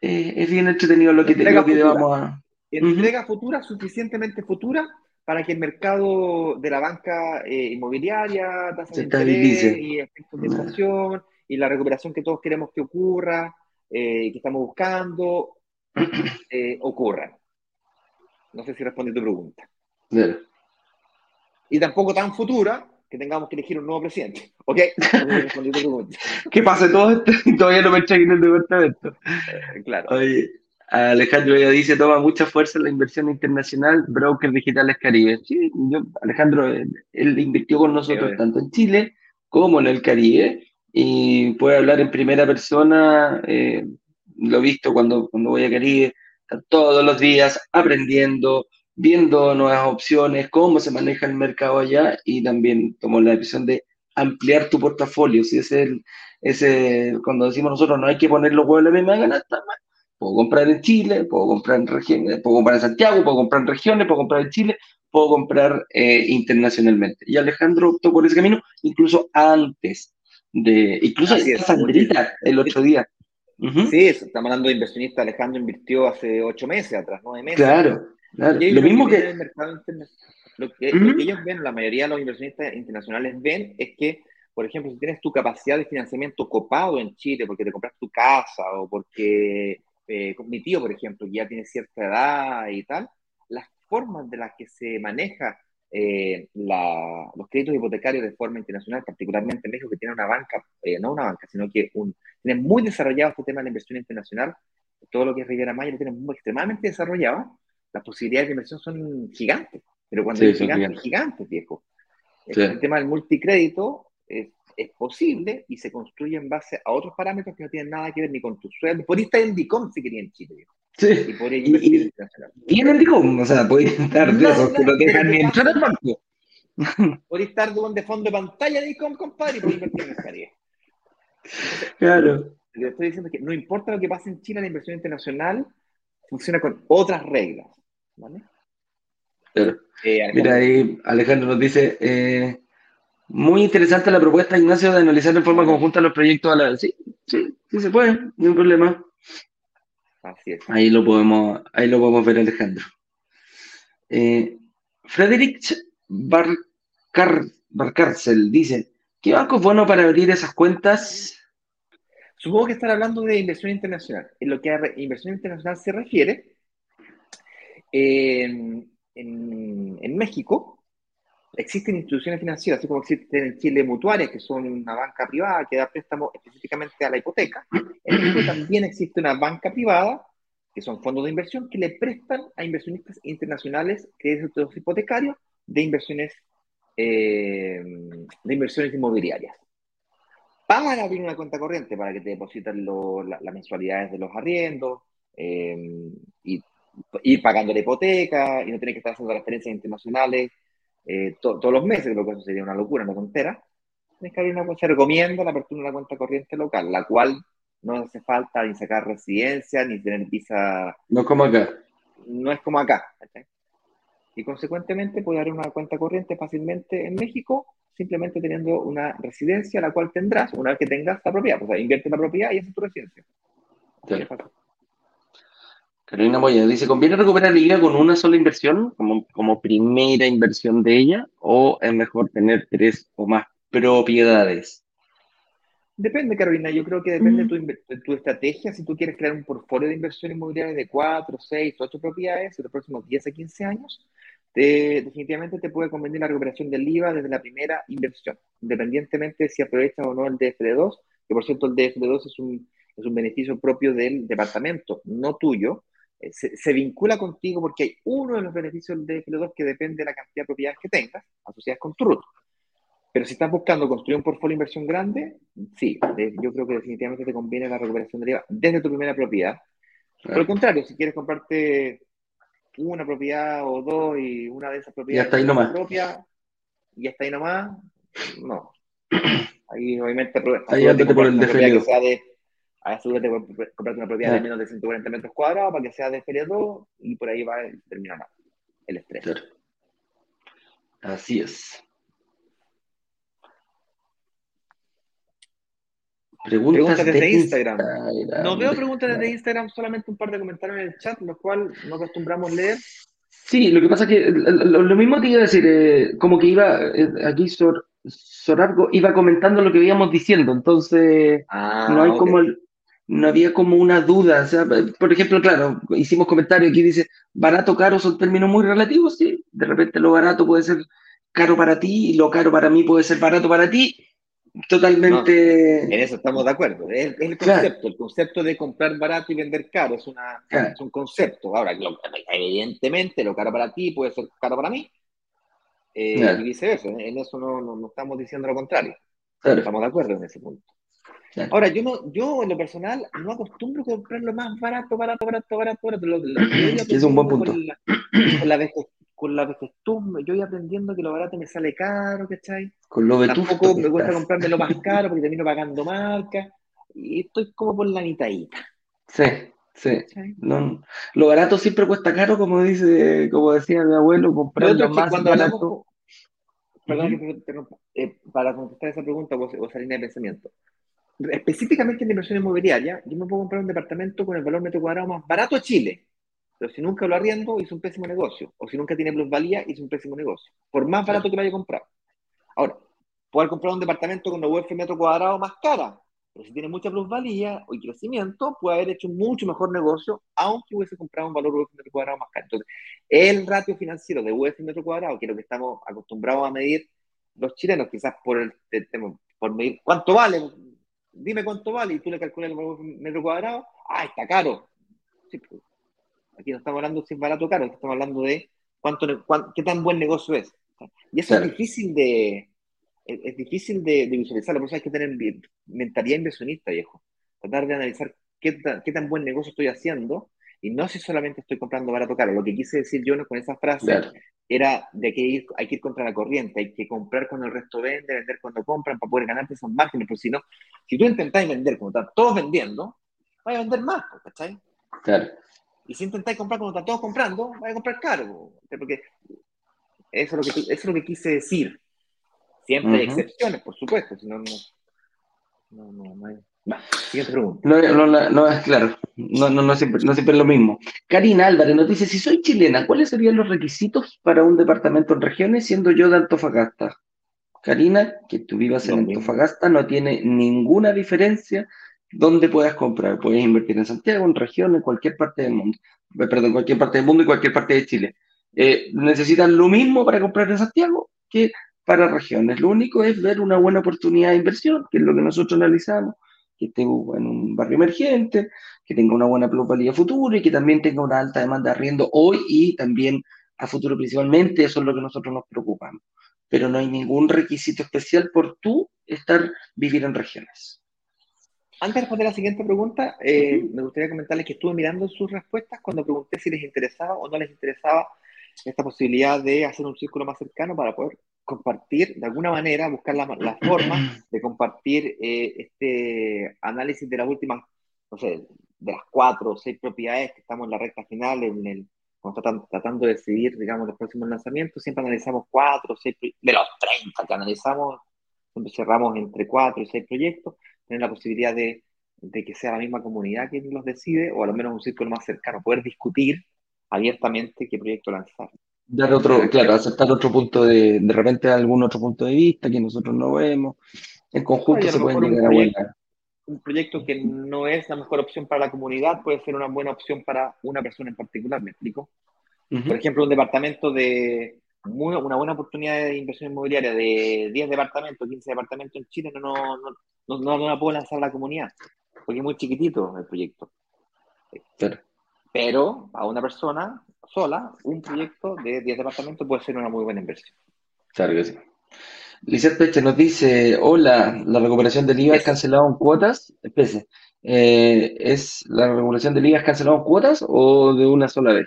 es bien entretenido lo que, te, que vamos a... Entrega futura, suficientemente futura, para que el mercado de la banca eh, inmobiliaria, tasa de interés y efectos de inflación y la recuperación que todos queremos que ocurra, eh, que estamos buscando, eh, ocurra. No sé si responde tu pregunta. Y tampoco tan futura, que tengamos que elegir un nuevo presidente. ¿Ok? ¿Qué pasa todo esto y todavía no me echan en el departamento. Eh, claro. Oye, Alejandro ya dice, toma mucha fuerza la inversión internacional, Brokers Digitales Caribe. Sí, Alejandro, él, invirtió con nosotros tanto en Chile como en el Caribe y puede hablar en primera persona, eh, lo he visto cuando, cuando voy a Caribe, todos los días aprendiendo, viendo nuevas opciones, cómo se maneja el mercado allá y también tomó la decisión de ampliar tu portafolio. Si es el, ese, cuando decimos nosotros no hay que poner los huevos en la misma canasta, puedo comprar en Chile, puedo comprar en regiones, puedo comprar en Santiago, puedo comprar en regiones, puedo comprar en Chile, puedo comprar eh, internacionalmente. Y Alejandro optó por ese camino, incluso antes de, incluso Sandrita el otro día. Sí, estamos hablando de inversionista. Alejandro invirtió hace ocho meses atrás, nueve meses. Claro. Lo mismo que... lo, que ellos ven, la mayoría de los inversionistas internacionales ven, es que, por ejemplo, si tienes tu capacidad de financiamiento copado en Chile porque te compras tu casa o porque eh, mi tío, por ejemplo, que ya tiene cierta edad y tal, las formas de las que se maneja eh, los créditos hipotecarios de forma internacional, particularmente en México, que tiene una banca, eh, no una banca, sino que un, tiene muy desarrollado este tema de la inversión internacional, todo lo que es Riviera Maya lo tiene muy, extremadamente desarrollado, las posibilidades de inversión son gigantes, pero cuando sí, gigantes, gigantes, viejo. El tema del multicrédito es, es, posible y se construye en base a otros parámetros que no tienen nada que ver ni con tu sueldo. Por ahí está en DICOM si quería en Chile, viejo. Sí. Y por ello y, y, en el DICOM, o sea, puede estar de esos que no dejan ni entrar al banco. Podéis estar de fondo de pantalla de DICOM, compadre, y por invertir en esa Claro. Le estoy diciendo que no importa lo que pase en China, la inversión internacional funciona con otras reglas. ¿Vale? Eh, Mira, ahí Alejandro nos dice, eh, muy interesante la propuesta, Ignacio, de analizar en forma conjunta los proyectos a la vez. Sí, sí, sí se puede, no hay problema. Así es. Ahí lo podemos, ahí lo podemos ver, Alejandro. Eh, Frederick Barcar, Barcarcel dice, ¿qué banco es bueno para abrir esas cuentas? Supongo que están hablando de inversión internacional. En lo que a inversión internacional se refiere, en, en, México existen instituciones financieras, así como existen en Chile mutuarias, que son una banca privada que da préstamo específicamente a la hipoteca. En México también existe una banca privada, que son fondos de inversión, que le prestan a inversionistas internacionales créditos hipotecarios de inversiones, eh, de inversiones inmobiliarias para abrir una cuenta corriente, para que te depositen las mensualidades de los arriendos eh, y ir pagando la hipoteca y no tener que estar haciendo transferencias internacionales eh, todos los meses, lo que eso sería una locura, una tontera. Tienes que abrir una cuenta, se recomienda la apertura de una cuenta corriente local, la cual no hace falta ni sacar residencia, ni tener visa. No es como acá. No es como acá. Y consecuentemente puede abrir una cuenta corriente fácilmente en México simplemente teniendo una residencia la cual tendrás una vez que tengas la propiedad. O sea, invierte la propiedad y esa es tu residencia. Carolina Moya dice, ¿conviene recuperar la IVA con una sola inversión, como, como primera inversión de ella, o es mejor tener tres o más propiedades? Depende, Carolina. Yo creo que depende de, tu, de, tu, estrategia. Si tú quieres crear un portfolio de inversión inmobiliaria de cuatro, seis, ocho propiedades en los próximos 10 a 15 años, definitivamente te puede convenir la recuperación del IVA desde la primera inversión, independientemente si aprovechas o no el DFD2, que por cierto el DFD2 es un, es un beneficio propio del departamento, no tuyo, eh, se, vincula contigo porque hay uno de los beneficios del DFD2 que depende de la cantidad de propiedades que tengas asociadas con tu RUT. Pero si estás buscando construir un portfolio de inversión grande, sí, yo creo que definitivamente te conviene la recuperación del IVA desde tu primera propiedad. Por el contrario, si quieres comprarte una propiedad o dos y una de esas propiedades y hasta ahí nomás. propia y hasta ahí nomás, no. Ahí obviamente ahí por el. Que sea de, asegúrate de comprarte una propiedad de menos de 140 metros cuadrados para que sea de feria 2 y por ahí va a terminar el estrés. Así es. Preguntas, desde Instagram. No veo preguntas desde Instagram, solamente un par de comentarios en el chat, los cuales no acostumbramos leer. Sí, lo que pasa es que lo, mismo te iba a decir, eh, como que iba, eh, aquí Sor, Sorargo iba comentando lo que íbamos diciendo, entonces ah, no hay como no había como una duda, o sea, por ejemplo, claro, hicimos comentarios aquí dice, barato, caro son términos muy relativos, sí, de repente lo barato puede ser caro para ti y lo caro para mí puede ser barato para ti, Totalmente. en eso estamos de acuerdo. Es, el concepto, el concepto de comprar barato y vender caro es, una, es un concepto. Ahora, evidentemente, lo caro para ti puede ser caro para mí. Eh, y viceversa. En eso no, no, estamos diciendo lo contrario. Estamos de acuerdo en ese punto. Ahora, yo no, yo en lo personal no acostumbro a comprar lo más barato, barato, barato, barato, barato. Lo, es un buen punto. Con la, con la, con la yo voy aprendiendo que lo barato me sale caro, ¿cachai? Con lo Tampoco me cuesta comprarme lo más caro porque termino pagando marca. Y estoy como por la mitadita. Sí, sí. lo barato siempre cuesta caro, como dice, como decía mi abuelo, comprar lo más barato. perdón que eh, para contestar esa pregunta o, esa línea de pensamiento. Específicamente en inversión inmobiliaria, yo me puedo comprar un departamento con el valor metro cuadrado más barato de Chile pero si nunca lo arriendo, hizo un pésimo negocio. O si nunca tiene plusvalía, hizo un pésimo negocio. Por más barato que lo haya comprado. Ahora, puedo comprar un departamento con una UF metro cuadrado más cara. Pero si tiene mucha plusvalía y crecimiento, puede haber hecho mucho mejor negocio, aunque hubiese comprado un valor UF metro cuadrado más caro. Entonces, el ratio financiero de UF metro cuadrado, que es lo que estamos acostumbrados a medir los chilenos, quizás por, el, por medir cuánto vale, dime cuánto vale, y tú le calculas el valor metro cuadrado, ah, está caro. Pues, aquí no estamos hablando si es barato o caro, estamos hablando de cuánto, qué tan buen negocio es. Y eso es difícil de, es, difícil de, visualizar, por eso hay que tener mentalidad inversionista, viejo. Tratar de analizar qué, qué, tan buen negocio estoy haciendo y no si solamente estoy comprando barato caro. Lo que quise decir yo con esa frase era de que ir, hay que ir contra la corriente, hay que comprar cuando el resto vende, vender cuando compran para poder ganarte esos márgenes, porque si no, si tú intentáis vender como están todos vendiendo, vas a vender más, ¿cachai? Claro. Y si intentáis comprar cuando están todos comprando, vas a comprar caro, porque eso es lo que, eso es lo que quise decir. Siempre hay excepciones, por supuesto, si no, no, no, no, no hay. Siguiente pregunta. No, no, no, es claro, no, no, no, siempre, no siempre es lo mismo. Karina Álvarez nos dice, si soy chilena, ¿cuáles serían los requisitos para un departamento en regiones siendo yo de Antofagasta? Karina, que tú vivas en Antofagasta no tiene ninguna diferencia donde puedas comprar. Puedes invertir en Santiago, en región, en cualquier parte del mundo. Eh, perdón, en cualquier parte del mundo y cualquier parte de Chile. Eh, necesitan lo mismo para comprar en Santiago que para regiones. Lo único es ver una buena oportunidad de inversión, que es lo que nosotros analizamos, que esté en un barrio emergente, que tenga una buena plusvalía futura y que también tenga una alta demanda de arriendo hoy y también a futuro principalmente. Eso es lo que nosotros nos preocupamos. Pero no hay ningún requisito especial por tú estar vivir en regiones. Antes de responder la siguiente pregunta, eh, me gustaría comentarles que estuve mirando sus respuestas cuando pregunté si les interesaba o no les interesaba esta posibilidad de hacer un círculo más cercano para poder compartir, de alguna manera, buscar la, la forma de compartir eh, este análisis de las últimas, no sé, de las cuatro o seis propiedades que estamos en la recta final, en el, cuando tratando de decidir, digamos, los próximos lanzamientos, siempre analizamos cuatro o seis, de los 30 que analizamos, siempre cerramos entre cuatro y seis proyectos, tener la posibilidad de, de que sea la misma comunidad quien los decide, o al menos un círculo más cercano, poder discutir abiertamente qué proyecto lanzar. Dar otro, claro, aceptar otro punto de, de repente algún otro punto de vista que nosotros no vemos. En conjunto se pueden llegar a proyecto, Un proyecto que no es la mejor opción para la comunidad puede ser una buena opción para una persona en particular, ¿me explico? Por ejemplo, un departamento de una buena oportunidad de inversión inmobiliaria de 10 departamentos, 15 departamentos en Chile, no, no, no, no, no la puedo lanzar a la comunidad, porque es muy chiquitito el proyecto. Claro. Pero a una persona sola, un proyecto de 10 departamentos puede ser una muy buena inversión. Claro que sí. Lizeth Peche nos dice, hola, la recuperación del IVA es cancelado en cuotas. Espese, eh, ¿es la recuperación del IVA es cancelado en cuotas o de una sola vez?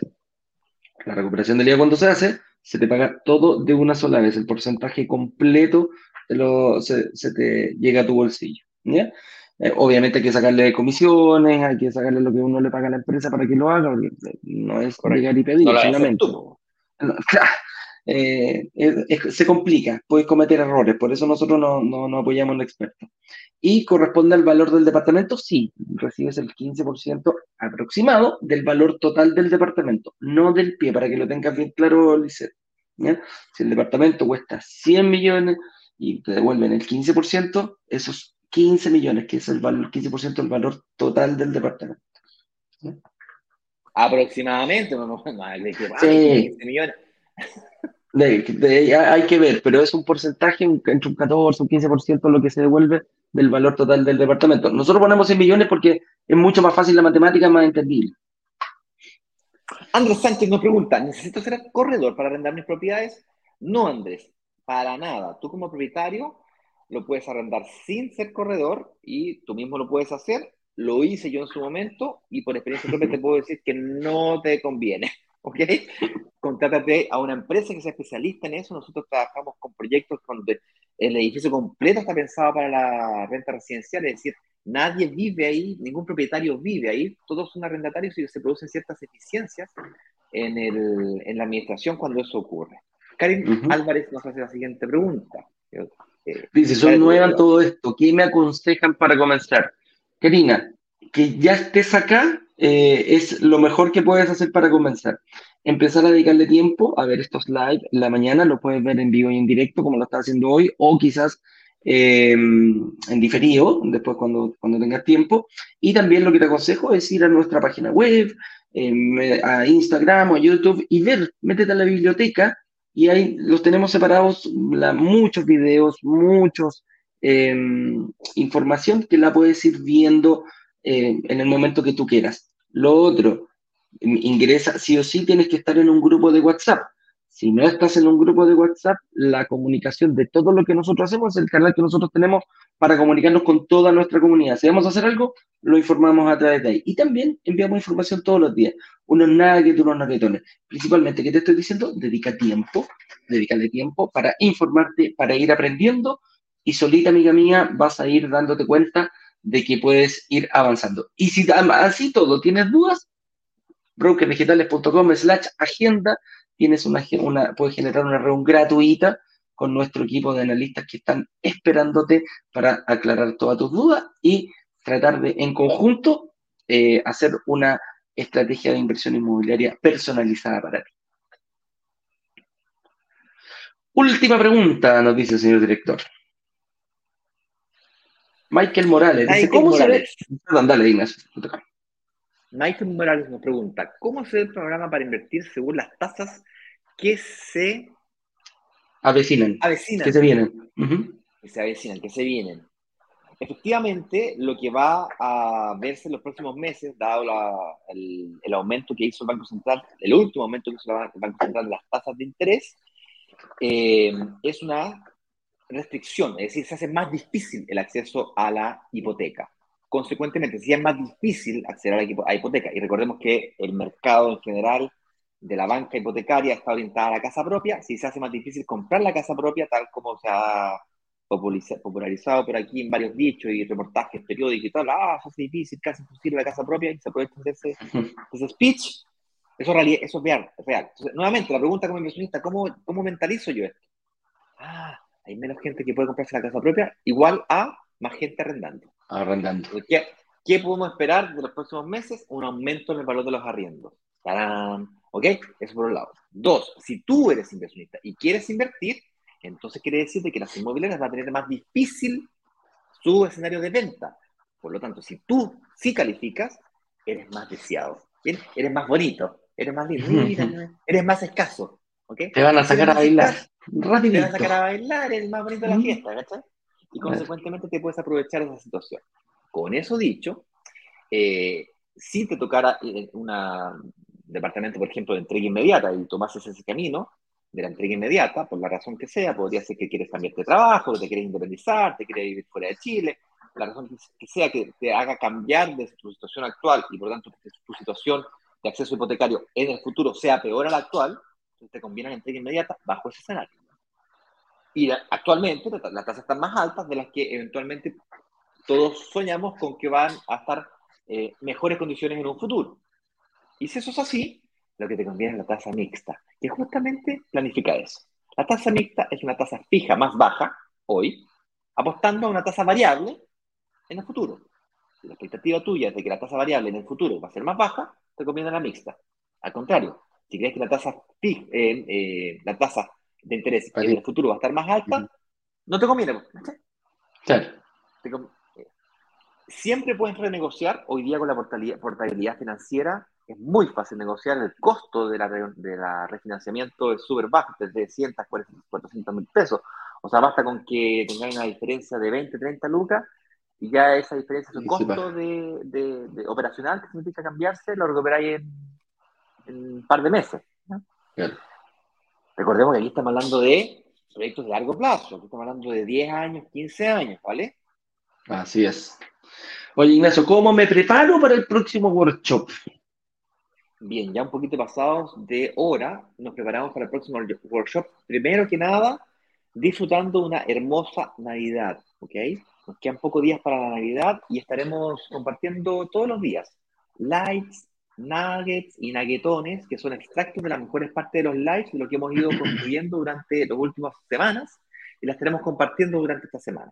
La recuperación del IVA cuando se hace, se te paga todo de una sola vez, el porcentaje completo lo, se, se, te llega a tu bolsillo. ¿ya? Eh, obviamente hay que sacarle comisiones, hay que sacarle lo que uno le paga a la empresa para que lo haga, porque no es llegar y pedir, solamente. Eh, se complica, puedes cometer errores, por eso nosotros no, no, no apoyamos al experto. ¿Y corresponde al valor del departamento? Sí, recibes el 15% aproximado del valor total del departamento, no del pie, para que lo tengas bien claro, Lisset. Si el departamento cuesta 100 millones y te devuelven el 15%, esos 15 millones, que es el valor, 15% del valor total del departamento. Aproximadamente, no, no, sí. 15 millones. hay que ver, pero es un porcentaje entre un 14 o un 15% lo que se devuelve del valor total del departamento. Nosotros ponemos 100 millones porque es mucho más fácil la matemática, más entendible. Andrés Sánchez nos pregunta, ¿necesito ser corredor para arrendar mis propiedades? No, Andrés, para nada. Tú como propietario lo puedes arrendar sin ser corredor y tú mismo lo puedes hacer. Lo hice yo en su momento y por experiencia propia te puedo decir que no te conviene, ¿ok? Contrátate a una empresa que sea especialista en eso. Nosotros trabajamos con proyectos donde el edificio completo está pensado para la renta residencial, es decir, nadie vive ahí, ningún propietario vive ahí, todos son arrendatarios y se producen ciertas eficiencias en, el, en la administración cuando eso ocurre. Karim Álvarez nos hace la siguiente pregunta. Dice, soy nueva en todo esto, ¿qué me aconsejan para comenzar? Karina, que ya estés acá eh, es lo mejor que puedes hacer para comenzar. Empezar a dedicarle tiempo a ver estos live en la mañana, lo puedes ver en vivo y en directo como lo estás haciendo hoy, o quizás eh, en diferido, después cuando, cuando tengas tiempo. Y también lo que te aconsejo es ir a nuestra página web, eh, a Instagram o a YouTube y ver, métete a la biblioteca y ahí los tenemos separados, muchos videos, muchos em, información que la puedes ir viendo eh, en el momento que tú quieras. Lo otro, ingresa, sí o sí tienes que estar en un grupo de WhatsApp. Si no estás en un grupo de WhatsApp, la comunicación de todo lo que nosotros hacemos es el canal que nosotros tenemos para comunicarnos con toda nuestra comunidad. Si vamos a hacer algo, lo informamos a través de ahí. Y también enviamos información todos los días. Unos nuggets, unos nuggetones. Principalmente, ¿qué te estoy diciendo? Dedica tiempo, dedícale tiempo para informarte, para ir aprendiendo y solita, amiga mía, vas a ir dándote cuenta de que puedes ir avanzando. Y si así todo tienes dudas, brokerdigitales.com slash agenda tienes una, una, puedes generar una reunión gratuita con nuestro equipo de analistas que están esperándote para aclarar todas tus dudas y tratar de, en conjunto, eh, hacer una estrategia de inversión inmobiliaria personalizada para ti. Última pregunta, nos dice el señor director. Michael Morales. Dice, ¿Cómo se ve? Perdón, dale, Ignacio. Michael Morales nos pregunta, ¿cómo se ve el programa para invertir según las tasas que se avecinan? avecinan. Que se vienen. Que se avecinan, que se vienen. Efectivamente, lo que va a verse en los próximos meses, dado el, aumento que hizo el Banco Central, el último aumento que hizo el Banco Central de las tasas de interés, eh, es una restricción, es decir, se hace más difícil el acceso a la hipoteca. Consecuentemente, si es más difícil acceder a la hipoteca, y recordemos que el mercado en general de la banca hipotecaria está orientada a la casa propia, si se hace más difícil comprar la casa propia, tal como se ha popularizado por aquí en varios dichos y reportajes periódicos y tal, ah, eso es difícil, casi imposible la casa propia, y se aprovechan de ese, ese speech, eso, realidad, eso es real. Es real. nuevamente, la pregunta como inversionista, ¿cómo, ¿cómo mentalizo yo esto? Ah, hay menos gente que puede comprarse la casa propia, igual a más gente arrendando. Arrendando. ¿Qué, ¿Qué podemos esperar de los próximos meses? Un aumento en el valor de los arriendos. ¡Tarán! ¿Ok? Eso por un lado. Dos, si tú eres inversionista y quieres invertir, entonces quiere decir que las inmobiliarias van a tener más difícil su escenario de venta. Por lo tanto, si tú sí calificas, eres más deseado. ¿bien? Eres más bonito, eres más lindo, eres más escaso. ¿okay? Te van a sacar a bailar. Te van a sacar a bailar, eres más bonito de la fiesta, ¿cachai? Y consecuentemente te puedes aprovechar de esa situación. Con eso dicho, eh, si te tocara un departamento, por ejemplo, de entrega inmediata y tomases ese camino de la entrega inmediata, por la razón que sea, podría ser que quieres cambiar de trabajo, te quieres independizar, te quieres vivir fuera de Chile, la razón que sea que te haga cambiar de tu situación actual y por tanto que tu situación de acceso hipotecario en el futuro sea peor a la actual, te conviene la entrega inmediata bajo ese escenario. Y actualmente las tasas están más altas de las que eventualmente todos soñamos con que van a estar eh, mejores condiciones en un futuro. Y si eso es así, lo que te conviene es la tasa mixta, que justamente planifica eso. La tasa mixta es una tasa fija más baja hoy, apostando a una tasa variable en el futuro. Si la expectativa tuya es de que la tasa variable en el futuro va a ser más baja, te conviene la mixta. Al contrario, si crees que la tasa, eh, eh, la tasa de interés en el futuro va a estar más alta, no te conviene. Claro. Siempre puedes renegociar. Hoy día con la portabilidad financiera es muy fácil negociar. El costo de la, de la refinanciamiento es súper bajo, desde 100 a 400 mil pesos. O sea, basta con que tengáis una diferencia de 20, 30 lucas y ya esa diferencia, su costo de, de, operacional que significa cambiarse, lo recuperáis en, en un par de meses. Claro. Recordemos que aquí estamos hablando de proyectos de largo plazo, aquí estamos hablando de 10 años, 15 años, ¿vale? Así es. Oye, Ignacio, ¿cómo me preparo para el próximo workshop? Bien, ya un poquito pasados de hora, nos preparamos para el próximo workshop. Primero que nada, disfrutando una hermosa Navidad, ¿ok? Nos quedan pocos días para la Navidad y estaremos compartiendo todos los días lights, nuggets y nuggetones, que son extractos de las mejores partes de los lives, de lo que hemos ido construyendo durante las últimas semanas, y las estaremos compartiendo durante esta semana.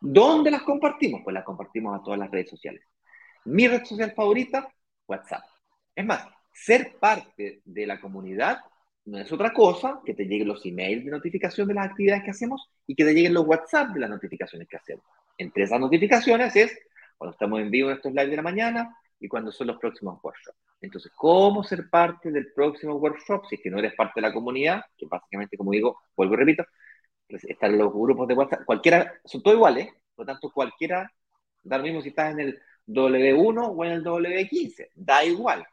¿Dónde las compartimos? Pues las compartimos a todas las redes sociales. Mi red social favorita, WhatsApp. Es más, ser parte de la comunidad no es otra cosa que te lleguen los emails de notificación de las actividades que hacemos y que te lleguen los WhatsApp de las notificaciones que hacemos. Entre esas notificaciones es cuando estamos en vivo en estos live de la mañana y cuando son los próximos workshops. Entonces, ¿cómo ser parte del próximo workshop? Si es que no eres parte de la comunidad, que básicamente, como digo, vuelvo y repito, pues están los grupos de WhatsApp, cualquiera, son todos iguales, por lo tanto, cualquiera, da lo mismo si estás en el W1 o en el W15, da igual.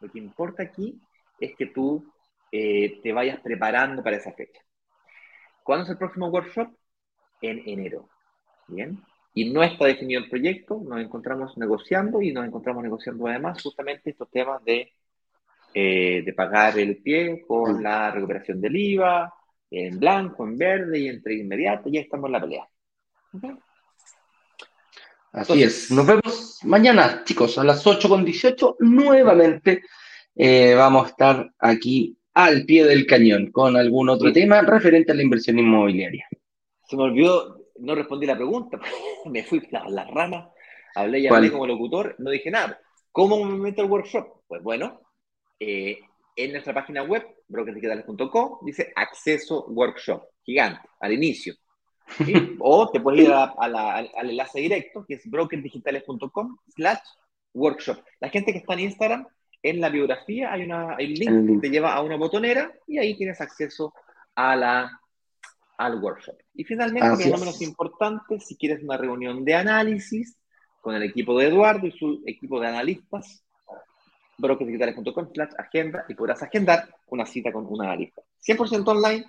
Lo que importa aquí es que tú eh, te vayas preparando para esa fecha. ¿Cuándo es el próximo workshop? En enero. Bien. Y no está definido el proyecto, nos encontramos negociando y nos encontramos negociando además justamente estos temas de, eh, de pagar el pie con la recuperación del IVA, en blanco, en verde y entre inmediato, ya estamos en la pelea. Así es. Nos vemos mañana, chicos, a las 8.18 nuevamente. Eh, vamos a estar aquí al pie del cañón con algún otro tema referente a la inversión inmobiliaria. Se me olvidó, no respondí la pregunta, me fui a la rama, hablé y hablé como locutor, no dije nada. ¿Cómo me meto al workshop? Pues bueno, eh, en nuestra página web, brokersdigitales.com, dice acceso workshop, gigante, al inicio. o te puedes ir al enlace directo, que es brokersdigitales.com slash workshop. La gente que está en Instagram en la biografía hay, una, un link, que te lleva a una botonera y ahí tienes acceso a la, al workshop. Y finalmente, pero no menos importante, si quieres una reunión de análisis con el equipo de Eduardo y su equipo de analistas, brokersdigitales.com slash agenda y podrás agendar una cita con un analista. 100% online,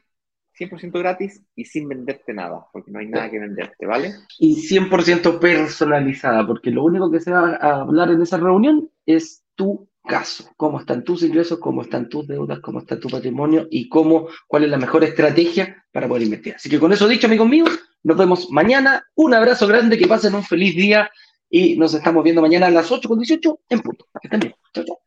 100% gratis y sin venderte nada, porque no hay nada que venderte, ¿vale? Y 100% personalizada, porque lo único que se va a hablar en esa reunión es tu caso, cómo están tus ingresos, cómo están tus deudas, cómo está tu patrimonio y cómo, cuál es la mejor estrategia para poder invertir. Así que con eso dicho, amigos míos, nos vemos mañana. Un abrazo grande, que pasen un feliz día y nos estamos viendo mañana a las 8.18 en punto. Que estén bien. Chao, chao.